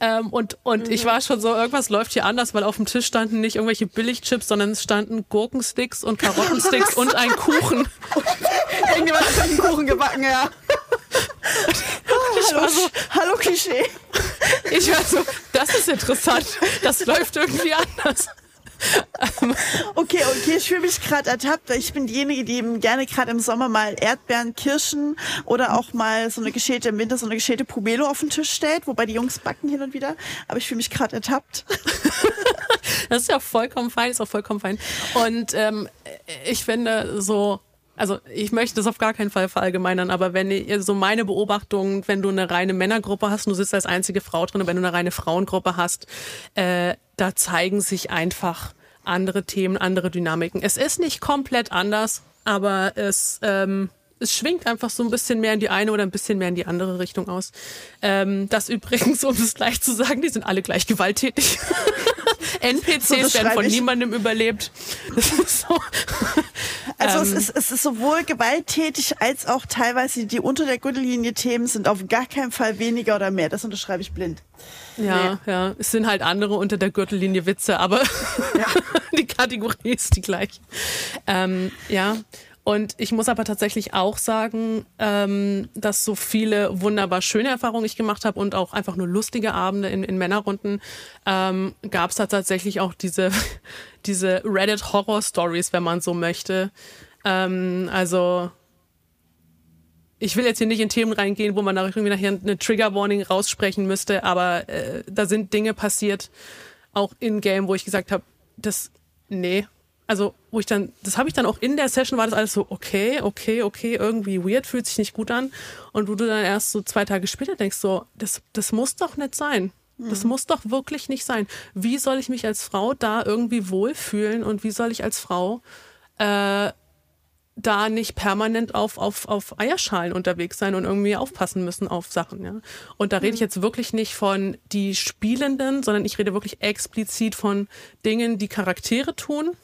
Ähm, und und mhm. ich war schon so, irgendwas läuft hier anders, weil auf dem Tisch standen nicht irgendwelche Billigchips, sondern es standen Gurkensticks und Karottensticks und ein Kuchen. Irgendjemand hat einen Kuchen gebacken, ja. Ich war so, hallo Klischee. Ich war so, das ist interessant. Das läuft irgendwie anders. okay, okay, ich fühle mich gerade ertappt. Ich bin diejenige, die eben gerne gerade im Sommer mal Erdbeeren, Kirschen oder auch mal so eine geschälte im Winter so eine geschälte Pomelo auf den Tisch stellt, wobei die Jungs backen hin und wieder. Aber ich fühle mich gerade ertappt. das ist ja vollkommen fein, ist auch vollkommen fein. Und ähm, ich finde so also ich möchte das auf gar keinen Fall verallgemeinern, aber wenn ihr so meine Beobachtung, wenn du eine reine Männergruppe hast und du sitzt als einzige Frau drin, wenn du eine reine Frauengruppe hast, äh, da zeigen sich einfach andere Themen, andere Dynamiken. Es ist nicht komplett anders, aber es, ähm, es schwingt einfach so ein bisschen mehr in die eine oder ein bisschen mehr in die andere Richtung aus. Ähm, das übrigens, um es gleich zu sagen, die sind alle gleich gewalttätig. NPCs so, werden von ich. niemandem überlebt. So. Also ähm, es, ist, es ist sowohl gewalttätig als auch teilweise die unter der Gürtellinie Themen sind auf gar keinen Fall weniger oder mehr. Das unterschreibe ich blind. Ja, nee. ja. Es sind halt andere unter der Gürtellinie Witze, aber ja. die Kategorie ist die gleiche. Ähm, ja. Und ich muss aber tatsächlich auch sagen, ähm, dass so viele wunderbar schöne Erfahrungen ich gemacht habe und auch einfach nur lustige Abende in, in Männerrunden, ähm, gab es da tatsächlich auch diese, diese Reddit-Horror-Stories, wenn man so möchte. Ähm, also ich will jetzt hier nicht in Themen reingehen, wo man irgendwie nachher eine Trigger-Warning raussprechen müsste, aber äh, da sind Dinge passiert, auch in-game, wo ich gesagt habe, das, nee, also wo ich dann, das habe ich dann auch in der Session war das alles so, okay, okay, okay, irgendwie weird, fühlt sich nicht gut an. Und wo du dann erst so zwei Tage später denkst, so, das, das muss doch nicht sein. Das mhm. muss doch wirklich nicht sein. Wie soll ich mich als Frau da irgendwie wohlfühlen und wie soll ich als Frau äh, da nicht permanent auf, auf, auf Eierschalen unterwegs sein und irgendwie aufpassen müssen auf Sachen. Ja? Und da rede ich mhm. jetzt wirklich nicht von die Spielenden, sondern ich rede wirklich explizit von Dingen, die Charaktere tun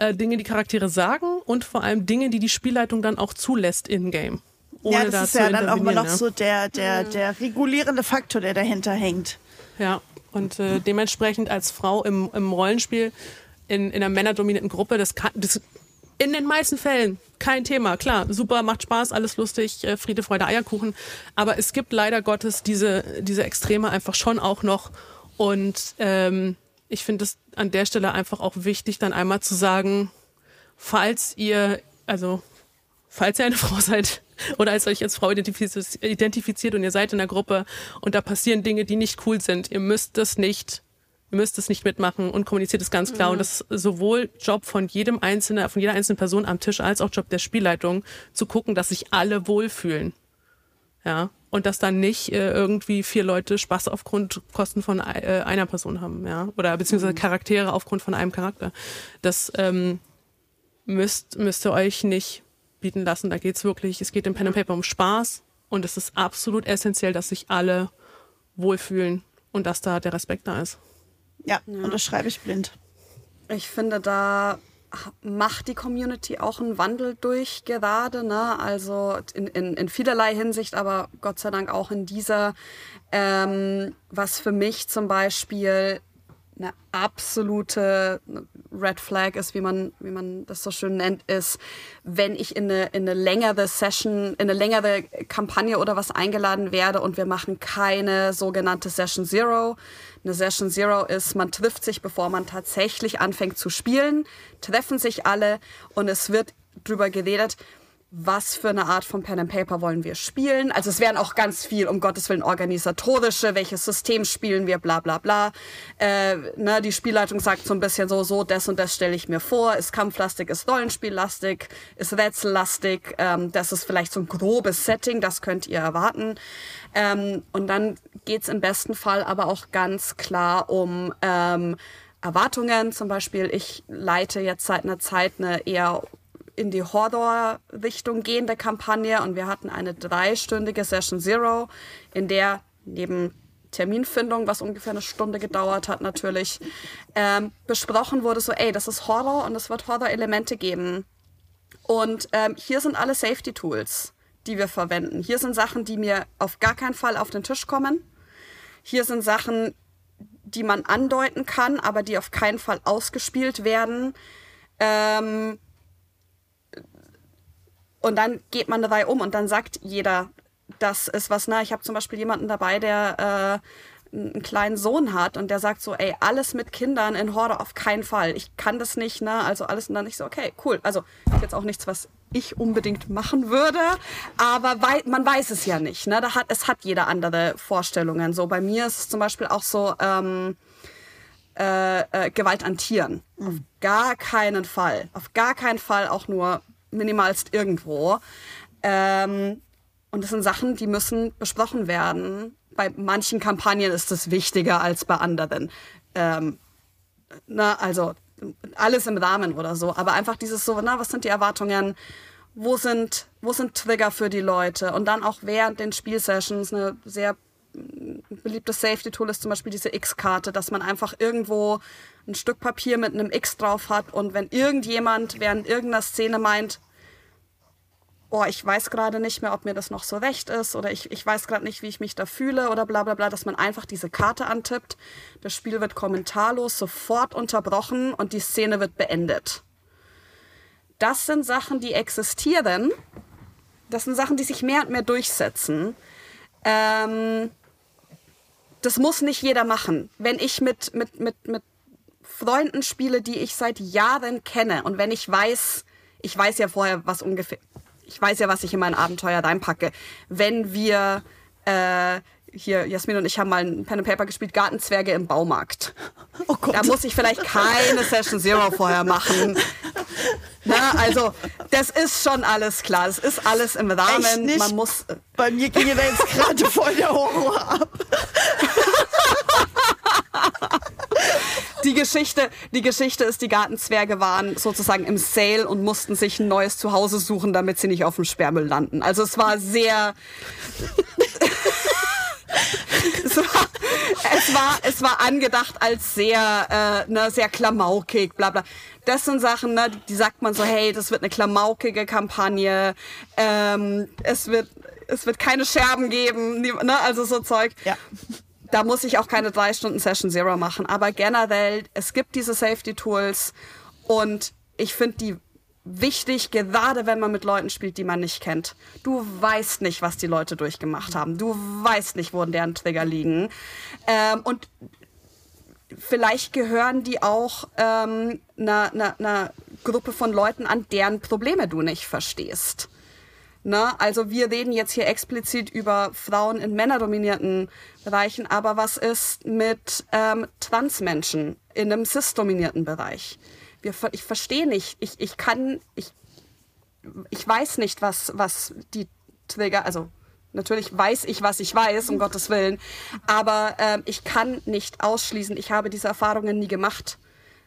äh, Dinge, die Charaktere sagen und vor allem Dinge, die die Spielleitung dann auch zulässt in-game. Ja, das da ist ja dann auch mal noch ja. so der, der, der regulierende Faktor, der dahinter hängt. Ja, und äh, dementsprechend als Frau im, im Rollenspiel in, in einer männerdominierten Gruppe, das kann, das in den meisten Fällen kein Thema. Klar, super, macht Spaß, alles lustig, äh, Friede, Freude, Eierkuchen. Aber es gibt leider Gottes diese, diese Extreme einfach schon auch noch. Und ähm, ich finde es an der Stelle einfach auch wichtig, dann einmal zu sagen, falls ihr, also falls ihr eine Frau seid oder als euch als Frau identifiziert und ihr seid in der Gruppe und da passieren Dinge, die nicht cool sind, ihr müsst das nicht ihr müsst es nicht mitmachen und kommuniziert es ganz klar. Mhm. Und das ist sowohl Job von jedem Einzelnen, von jeder einzelnen Person am Tisch, als auch Job der Spielleitung, zu gucken, dass sich alle wohlfühlen. Ja. Und dass dann nicht äh, irgendwie vier Leute Spaß aufgrund Kosten von äh, einer Person haben, ja. Oder beziehungsweise mhm. Charaktere aufgrund von einem Charakter. Das ähm, müsst, müsst ihr euch nicht bieten lassen. Da geht's wirklich, es geht im Pen and Paper um Spaß und es ist absolut essentiell, dass sich alle wohlfühlen und dass da der Respekt da ist. Ja, ja. und das schreibe ich blind. Ich finde, da macht die Community auch einen Wandel durch gerade, ne? Also in, in, in vielerlei Hinsicht, aber Gott sei Dank auch in dieser, ähm, was für mich zum Beispiel eine absolute Red Flag ist, wie man, wie man das so schön nennt, ist, wenn ich in eine, in eine längere Session, in eine längere Kampagne oder was eingeladen werde und wir machen keine sogenannte Session Zero. Eine Session Zero ist, man trifft sich, bevor man tatsächlich anfängt zu spielen, treffen sich alle und es wird drüber geredet, was für eine Art von Pen and Paper wollen wir spielen. Also es wären auch ganz viel, um Gottes Willen, organisatorische, welches System spielen wir, bla bla bla. Äh, ne, die Spielleitung sagt so ein bisschen so, so, das und das stelle ich mir vor. Ist kampflastig, ist Rollenspiellastig, ist rätsellastig. Ähm, das ist vielleicht so ein grobes Setting, das könnt ihr erwarten. Ähm, und dann geht's im besten Fall aber auch ganz klar um... Ähm, Erwartungen. Zum Beispiel, ich leite jetzt seit einer Zeit eine eher in die Horror-Richtung gehende Kampagne und wir hatten eine dreistündige Session Zero, in der neben Terminfindung, was ungefähr eine Stunde gedauert hat natürlich, ähm, besprochen wurde so, ey, das ist Horror und es wird Horror-Elemente geben. Und ähm, hier sind alle Safety-Tools, die wir verwenden. Hier sind Sachen, die mir auf gar keinen Fall auf den Tisch kommen. Hier sind Sachen, die man andeuten kann, aber die auf keinen Fall ausgespielt werden. Ähm, und dann geht man dabei um und dann sagt jeder, das ist was, na, ich habe zum Beispiel jemanden dabei, der äh, einen kleinen Sohn hat und der sagt so, ey, alles mit Kindern in Horde auf keinen Fall. Ich kann das nicht, ne? Also alles und dann nicht so, okay, cool. Also ist jetzt auch nichts, was ich unbedingt machen würde, aber wei man weiß es ja nicht. Ne? Da hat, es hat jeder andere Vorstellungen. So bei mir ist es zum Beispiel auch so ähm, äh, äh, Gewalt an Tieren. Mhm. Auf gar keinen Fall. Auf gar keinen Fall auch nur minimalst irgendwo. Ähm, und das sind Sachen, die müssen besprochen werden. Bei manchen Kampagnen ist das wichtiger als bei anderen. Ähm, na, also alles im Rahmen oder so. Aber einfach dieses so, na, was sind die Erwartungen? Wo sind, wo sind Trigger für die Leute? Und dann auch während den Spielsessions eine sehr beliebtes Safety-Tool ist zum Beispiel diese X-Karte, dass man einfach irgendwo ein Stück Papier mit einem X drauf hat und wenn irgendjemand während irgendeiner Szene meint, oh, ich weiß gerade nicht mehr, ob mir das noch so recht ist oder ich, ich weiß gerade nicht, wie ich mich da fühle oder bla bla bla, dass man einfach diese Karte antippt. Das Spiel wird kommentarlos sofort unterbrochen und die Szene wird beendet. Das sind Sachen, die existieren. Das sind Sachen, die sich mehr und mehr durchsetzen. Ähm, das muss nicht jeder machen. Wenn ich mit, mit, mit, mit Freunden spiele, die ich seit Jahren kenne und wenn ich weiß, ich weiß ja vorher, was ungefähr, ich weiß ja, was ich in mein Abenteuer reinpacke. Wenn wir äh, hier, Jasmin und ich haben mal ein Pen and Paper gespielt, Gartenzwerge im Baumarkt. Oh Gott. Da muss ich vielleicht keine Session Zero vorher machen. Na, also, das ist schon alles klar. Das ist alles im Rahmen. Man muss. Äh, Bei mir ging da jetzt gerade voll der Horror ab. die Geschichte, die Geschichte ist, die Gartenzwerge waren sozusagen im Sale und mussten sich ein neues Zuhause suchen, damit sie nicht auf dem Sperrmüll landen. Also es war sehr, es, war, es, war, es war angedacht als sehr, äh, ne, sehr klamaukig, bla bla. Das sind Sachen, ne, die sagt man so, hey, das wird eine klamaukige Kampagne, ähm, es wird, es wird keine Scherben geben, ne, also so Zeug. Ja da muss ich auch keine drei Stunden Session Zero machen. Aber generell, es gibt diese Safety Tools und ich finde die wichtig, gerade wenn man mit Leuten spielt, die man nicht kennt. Du weißt nicht, was die Leute durchgemacht haben. Du weißt nicht, wo deren Trigger liegen. Ähm, und vielleicht gehören die auch ähm, einer, einer, Gruppe von Leuten an, deren Probleme du nicht verstehst. Ne? Also wir reden jetzt hier explizit über Frauen in männerdominierten Bereichen, aber was ist mit ähm, Transmenschen in einem cis-dominierten Bereich? Wir, ich verstehe nicht, ich, ich kann, ich, ich weiß nicht, was, was die Trigger, also Natürlich weiß ich, was ich weiß, um Gottes Willen. Aber ähm, ich kann nicht ausschließen, ich habe diese Erfahrungen nie gemacht.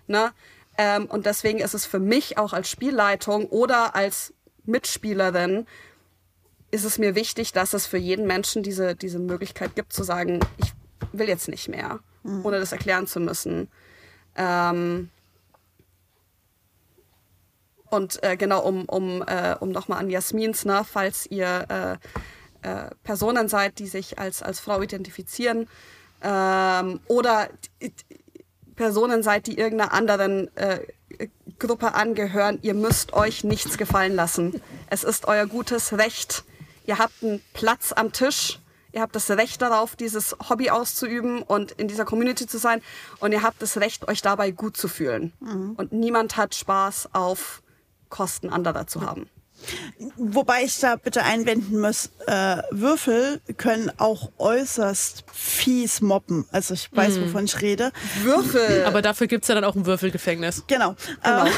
Ne? Ähm, und deswegen ist es für mich auch als Spielleitung oder als Mitspielerin ist es mir wichtig, dass es für jeden Menschen diese, diese Möglichkeit gibt, zu sagen, ich will jetzt nicht mehr, mhm. ohne das erklären zu müssen. Ähm und äh, genau, um, um, äh, um nochmal an Jasmins, ne, falls ihr äh, äh, Personen seid, die sich als, als Frau identifizieren ähm, oder Personen seid, die irgendeiner anderen äh, Gruppe angehören, ihr müsst euch nichts gefallen lassen. Es ist euer gutes Recht. Ihr habt einen Platz am Tisch. Ihr habt das Recht darauf, dieses Hobby auszuüben und in dieser Community zu sein. Und ihr habt das Recht, euch dabei gut zu fühlen. Mhm. Und niemand hat Spaß auf Kosten anderer zu haben. Wobei ich da bitte einwenden muss, äh, Würfel können auch äußerst fies mobben. Also ich weiß, mm. wovon ich rede. Würfel! Aber dafür gibt es ja dann auch ein Würfelgefängnis. Genau. genau.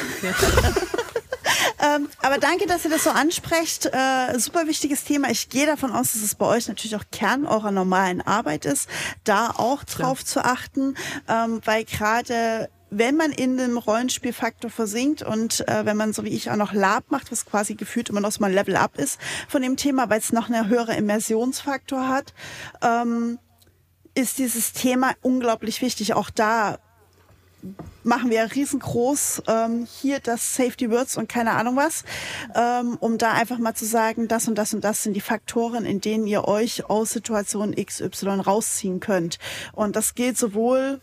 Ähm, aber danke, dass ihr das so ansprecht. Äh, super wichtiges Thema. Ich gehe davon aus, dass es bei euch natürlich auch Kern eurer normalen Arbeit ist, da auch drauf Klar. zu achten, ähm, weil gerade wenn man in dem Rollenspielfaktor versinkt und äh, wenn man so wie ich auch noch Lab macht, was quasi gefühlt immer noch so mal Level Up ist von dem Thema, weil es noch eine höhere Immersionsfaktor hat, ähm, ist dieses Thema unglaublich wichtig. Auch da machen wir riesengroß ähm, hier das Safety Words und keine Ahnung was, ähm, um da einfach mal zu sagen, das und das und das sind die Faktoren, in denen ihr euch aus Situation XY rausziehen könnt. Und das gilt sowohl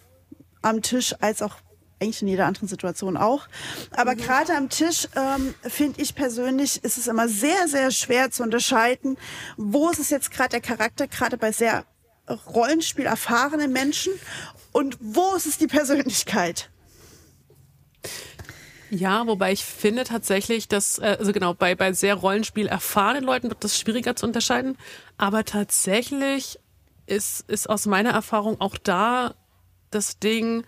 am Tisch als auch eigentlich in jeder anderen Situation auch. Aber mhm. gerade am Tisch ähm, finde ich persönlich, ist es immer sehr, sehr schwer zu unterscheiden, wo ist es jetzt gerade der Charakter, gerade bei sehr Rollenspiel erfahrenen Menschen und wo ist es die Persönlichkeit? Ja, wobei ich finde tatsächlich, dass, äh, also genau, bei, bei sehr Rollenspiel erfahrenen Leuten wird das schwieriger zu unterscheiden. Aber tatsächlich ist, ist aus meiner Erfahrung auch da das Ding,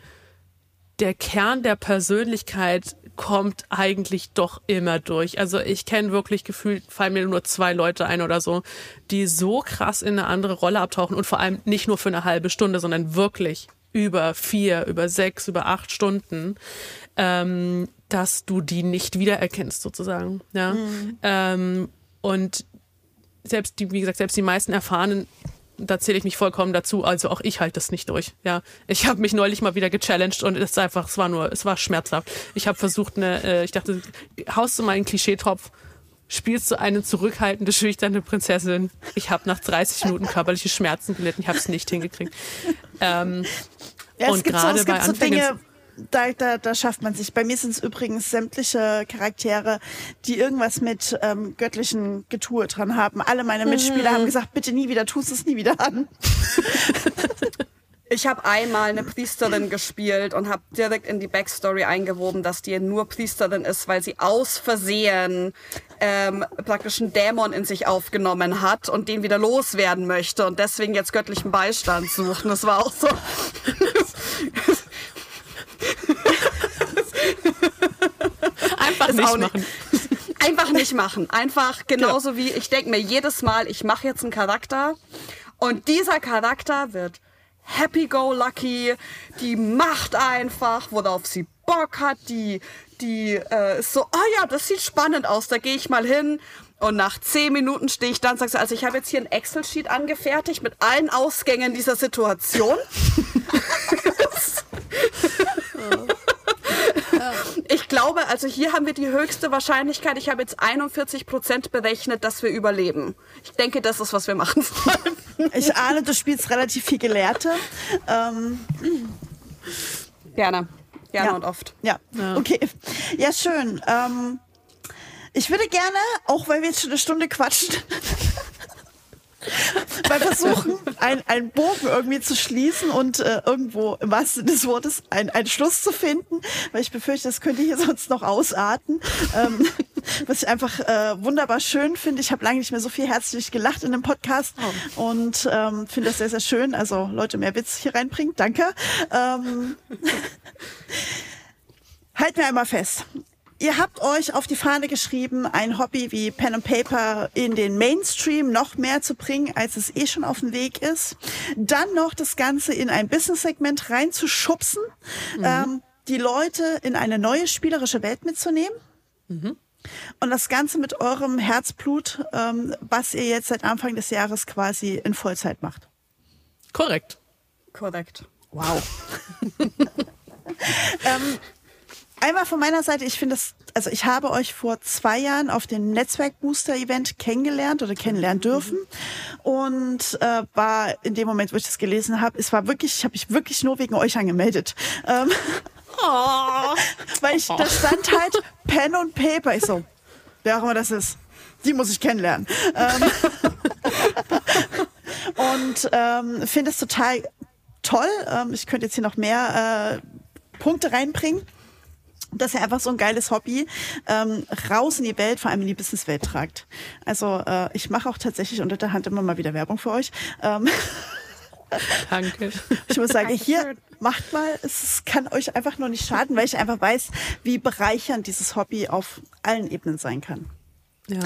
der Kern der Persönlichkeit kommt eigentlich doch immer durch. Also ich kenne wirklich gefühlt, fallen mir nur zwei Leute ein oder so, die so krass in eine andere Rolle abtauchen und vor allem nicht nur für eine halbe Stunde, sondern wirklich über vier, über sechs, über acht Stunden, ähm, dass du die nicht wiedererkennst sozusagen. Ja. Mhm. Ähm, und selbst die, wie gesagt, selbst die meisten erfahrenen da zähle ich mich vollkommen dazu. Also auch ich halte das nicht durch. Ja, ich habe mich neulich mal wieder gechallenged und es ist einfach, es war nur, es war schmerzhaft. Ich habe versucht, eine, äh, ich dachte, haust du mal einen Klischeetopf, spielst du eine zurückhaltende, schüchterne Prinzessin. Ich habe nach 30 Minuten körperliche Schmerzen gelitten. Ich habe es nicht hingekriegt. Ähm, ja, und gerade bei so Dinge, da, da, da schafft man sich. Bei mir sind es übrigens sämtliche Charaktere, die irgendwas mit ähm, göttlichen Getue dran haben. Alle meine Mitspieler mhm. haben gesagt, bitte nie wieder, tust es nie wieder an. Ich habe einmal eine Priesterin gespielt und habe direkt in die Backstory eingewoben, dass die nur Priesterin ist, weil sie aus Versehen ähm, praktisch einen Dämon in sich aufgenommen hat und den wieder loswerden möchte und deswegen jetzt göttlichen Beistand sucht. Und das war auch so. Einfach nicht machen. Einfach nicht machen. Einfach genauso ja. wie ich denke mir jedes Mal, ich mache jetzt einen Charakter und dieser Charakter wird happy go lucky, die macht einfach, worauf sie Bock hat, die die äh, ist so, oh ja, das sieht spannend aus, da gehe ich mal hin und nach zehn Minuten stehe ich dann und sage, also ich habe jetzt hier ein Excel-Sheet angefertigt mit allen Ausgängen dieser Situation. Ich glaube, also hier haben wir die höchste Wahrscheinlichkeit. Ich habe jetzt 41 Prozent berechnet, dass wir überleben. Ich denke, das ist, was wir machen sollen. Ich ahne, du spielst relativ viel Gelehrte. Ähm. Gerne. Gerne ja. und oft. Ja. ja. okay. Ja, schön. Ähm, ich würde gerne, auch weil wir jetzt schon eine Stunde quatschen, mal versuchen, einen Bogen irgendwie zu schließen und äh, irgendwo im wahrsten Sinne des Wortes einen Schluss zu finden, weil ich befürchte, das könnte hier sonst noch ausarten. Ähm, was ich einfach äh, wunderbar schön finde. Ich habe lange nicht mehr so viel herzlich gelacht in einem Podcast Oh. und ähm, finde das sehr, sehr schön. Also Leute, mehr Witz hier reinbringen. Danke. Ähm, halt mir einmal fest. Ihr habt euch auf die Fahne geschrieben, ein Hobby wie Pen and Paper in den Mainstream noch mehr zu bringen, als es eh schon auf dem Weg ist. Dann noch das Ganze in ein Business-Segment reinzuschubsen, ähm, die Leute in eine neue spielerische Welt mitzunehmen. Und das Ganze mit eurem Herzblut, ähm, was ihr jetzt seit Anfang des Jahres quasi in Vollzeit macht. Korrekt. Korrekt. Wow. ähm, einmal von meiner Seite, ich finde es, also ich habe euch vor zwei Jahren auf dem Netzwerk-Booster-Event kennengelernt oder kennenlernen dürfen und äh, war in dem Moment, wo ich das gelesen habe, es war wirklich, ich habe mich wirklich nur wegen euch angemeldet. Ähm, weil ich, da stand halt Pen und Paper. Ich so, wer auch immer das ist, die muss ich kennenlernen. Ähm, und ähm, finde es total toll. Ähm, ich könnte jetzt hier noch mehr äh, Punkte reinbringen. Dass ihr einfach so ein geiles Hobby ähm, raus in die Welt, vor allem in die Businesswelt tragt. Also äh, ich mache auch tatsächlich unter der Hand immer mal wieder Werbung für euch. Ähm, Danke. ich muss sagen, hier macht mal, es kann euch einfach nur nicht schaden, weil ich einfach weiß, wie bereichernd dieses Hobby auf allen Ebenen sein kann. Ja.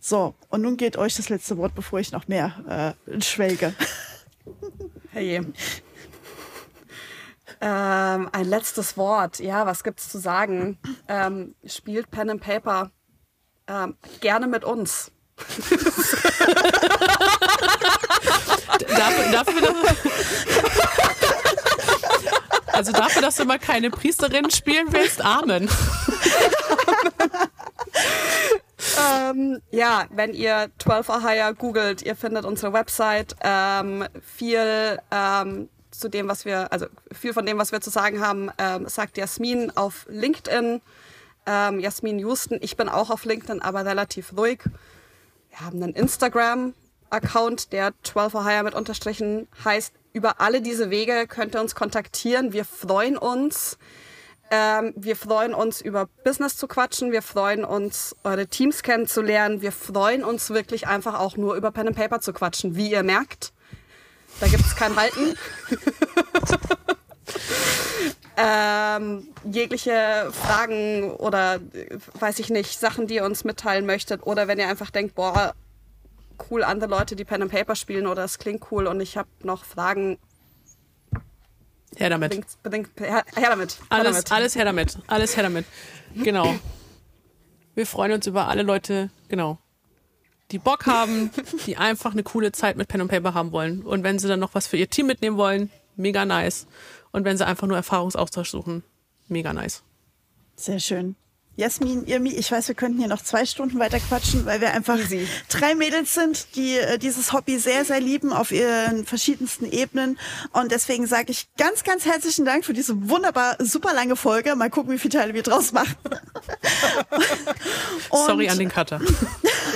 So, und nun geht euch das letzte Wort, bevor ich noch mehr äh, schwelge. Hey. Ähm, ein letztes Wort. Ja, was gibt's zu sagen? Ähm, spielt Pen and Paper ähm, gerne mit uns. Dafür, dafür, also dafür, dass du mal keine Priesterin spielen willst, Amen. Ähm, ja, wenn ihr 12 or Higher googelt, ihr findet unsere Website. Ähm, viel ähm, zu dem, was wir, also viel von dem, was wir zu sagen haben, ähm, sagt Jasmin auf LinkedIn. Ähm, Jasmin Houston. Ich bin auch auf LinkedIn, aber relativ ruhig. Wir haben einen Instagram-Account, der 12 or Higher mit Unterstrichen heißt. Über alle diese Wege könnt ihr uns kontaktieren. Wir freuen uns. Ähm, wir freuen uns, über Business zu quatschen. Wir freuen uns, eure Teams kennenzulernen. Wir freuen uns wirklich einfach auch nur über Pen and Paper zu quatschen, wie ihr merkt. Da gibt es kein Halten. ähm, jegliche Fragen oder weiß ich nicht, Sachen, die ihr uns mitteilen möchtet. Oder wenn ihr einfach denkt, boah, cool, andere Leute, die Pen and Paper spielen oder es klingt cool und ich habe noch Fragen, Her damit. bedingt, bedingt, her, her damit. Her Alles, damit. alles her damit. Alles her damit. Genau. Wir freuen uns über alle Leute, genau, die Bock haben, die einfach eine coole Zeit mit Pen und Paper haben wollen. Und wenn sie dann noch was für ihr Team mitnehmen wollen, mega nice. Und wenn sie einfach nur Erfahrungsaustausch suchen, mega nice. Sehr schön. Jasmin, Irmi, ich weiß, wir könnten hier noch zwei Stunden weiter quatschen, weil wir einfach Easy. drei Mädels sind, die äh, dieses Hobby sehr, sehr lieben auf ihren verschiedensten Ebenen. Und deswegen sage ich ganz, ganz herzlichen Dank für diese wunderbar super lange Folge. Mal gucken, wie viele Teile wir draus machen. Und Sorry an den Cutter.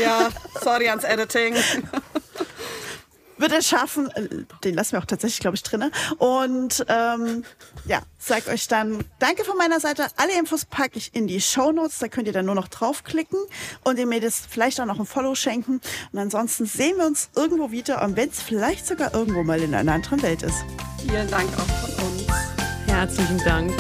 Ja, sorry ans Editing. Wird er schaffen. Äh, Den lassen wir auch tatsächlich, glaube ich, drinne. Und ähm, ja, sag euch dann Danke von meiner Seite. Alle Infos packe ich in die Show Notes. Da könnt ihr dann nur noch draufklicken und ihr mir das vielleicht auch noch ein Follow schenken. Und ansonsten sehen wir uns irgendwo wieder und wenn es vielleicht sogar irgendwo mal in einer anderen Welt ist. Vielen Dank auch von uns. Herzlichen Dank.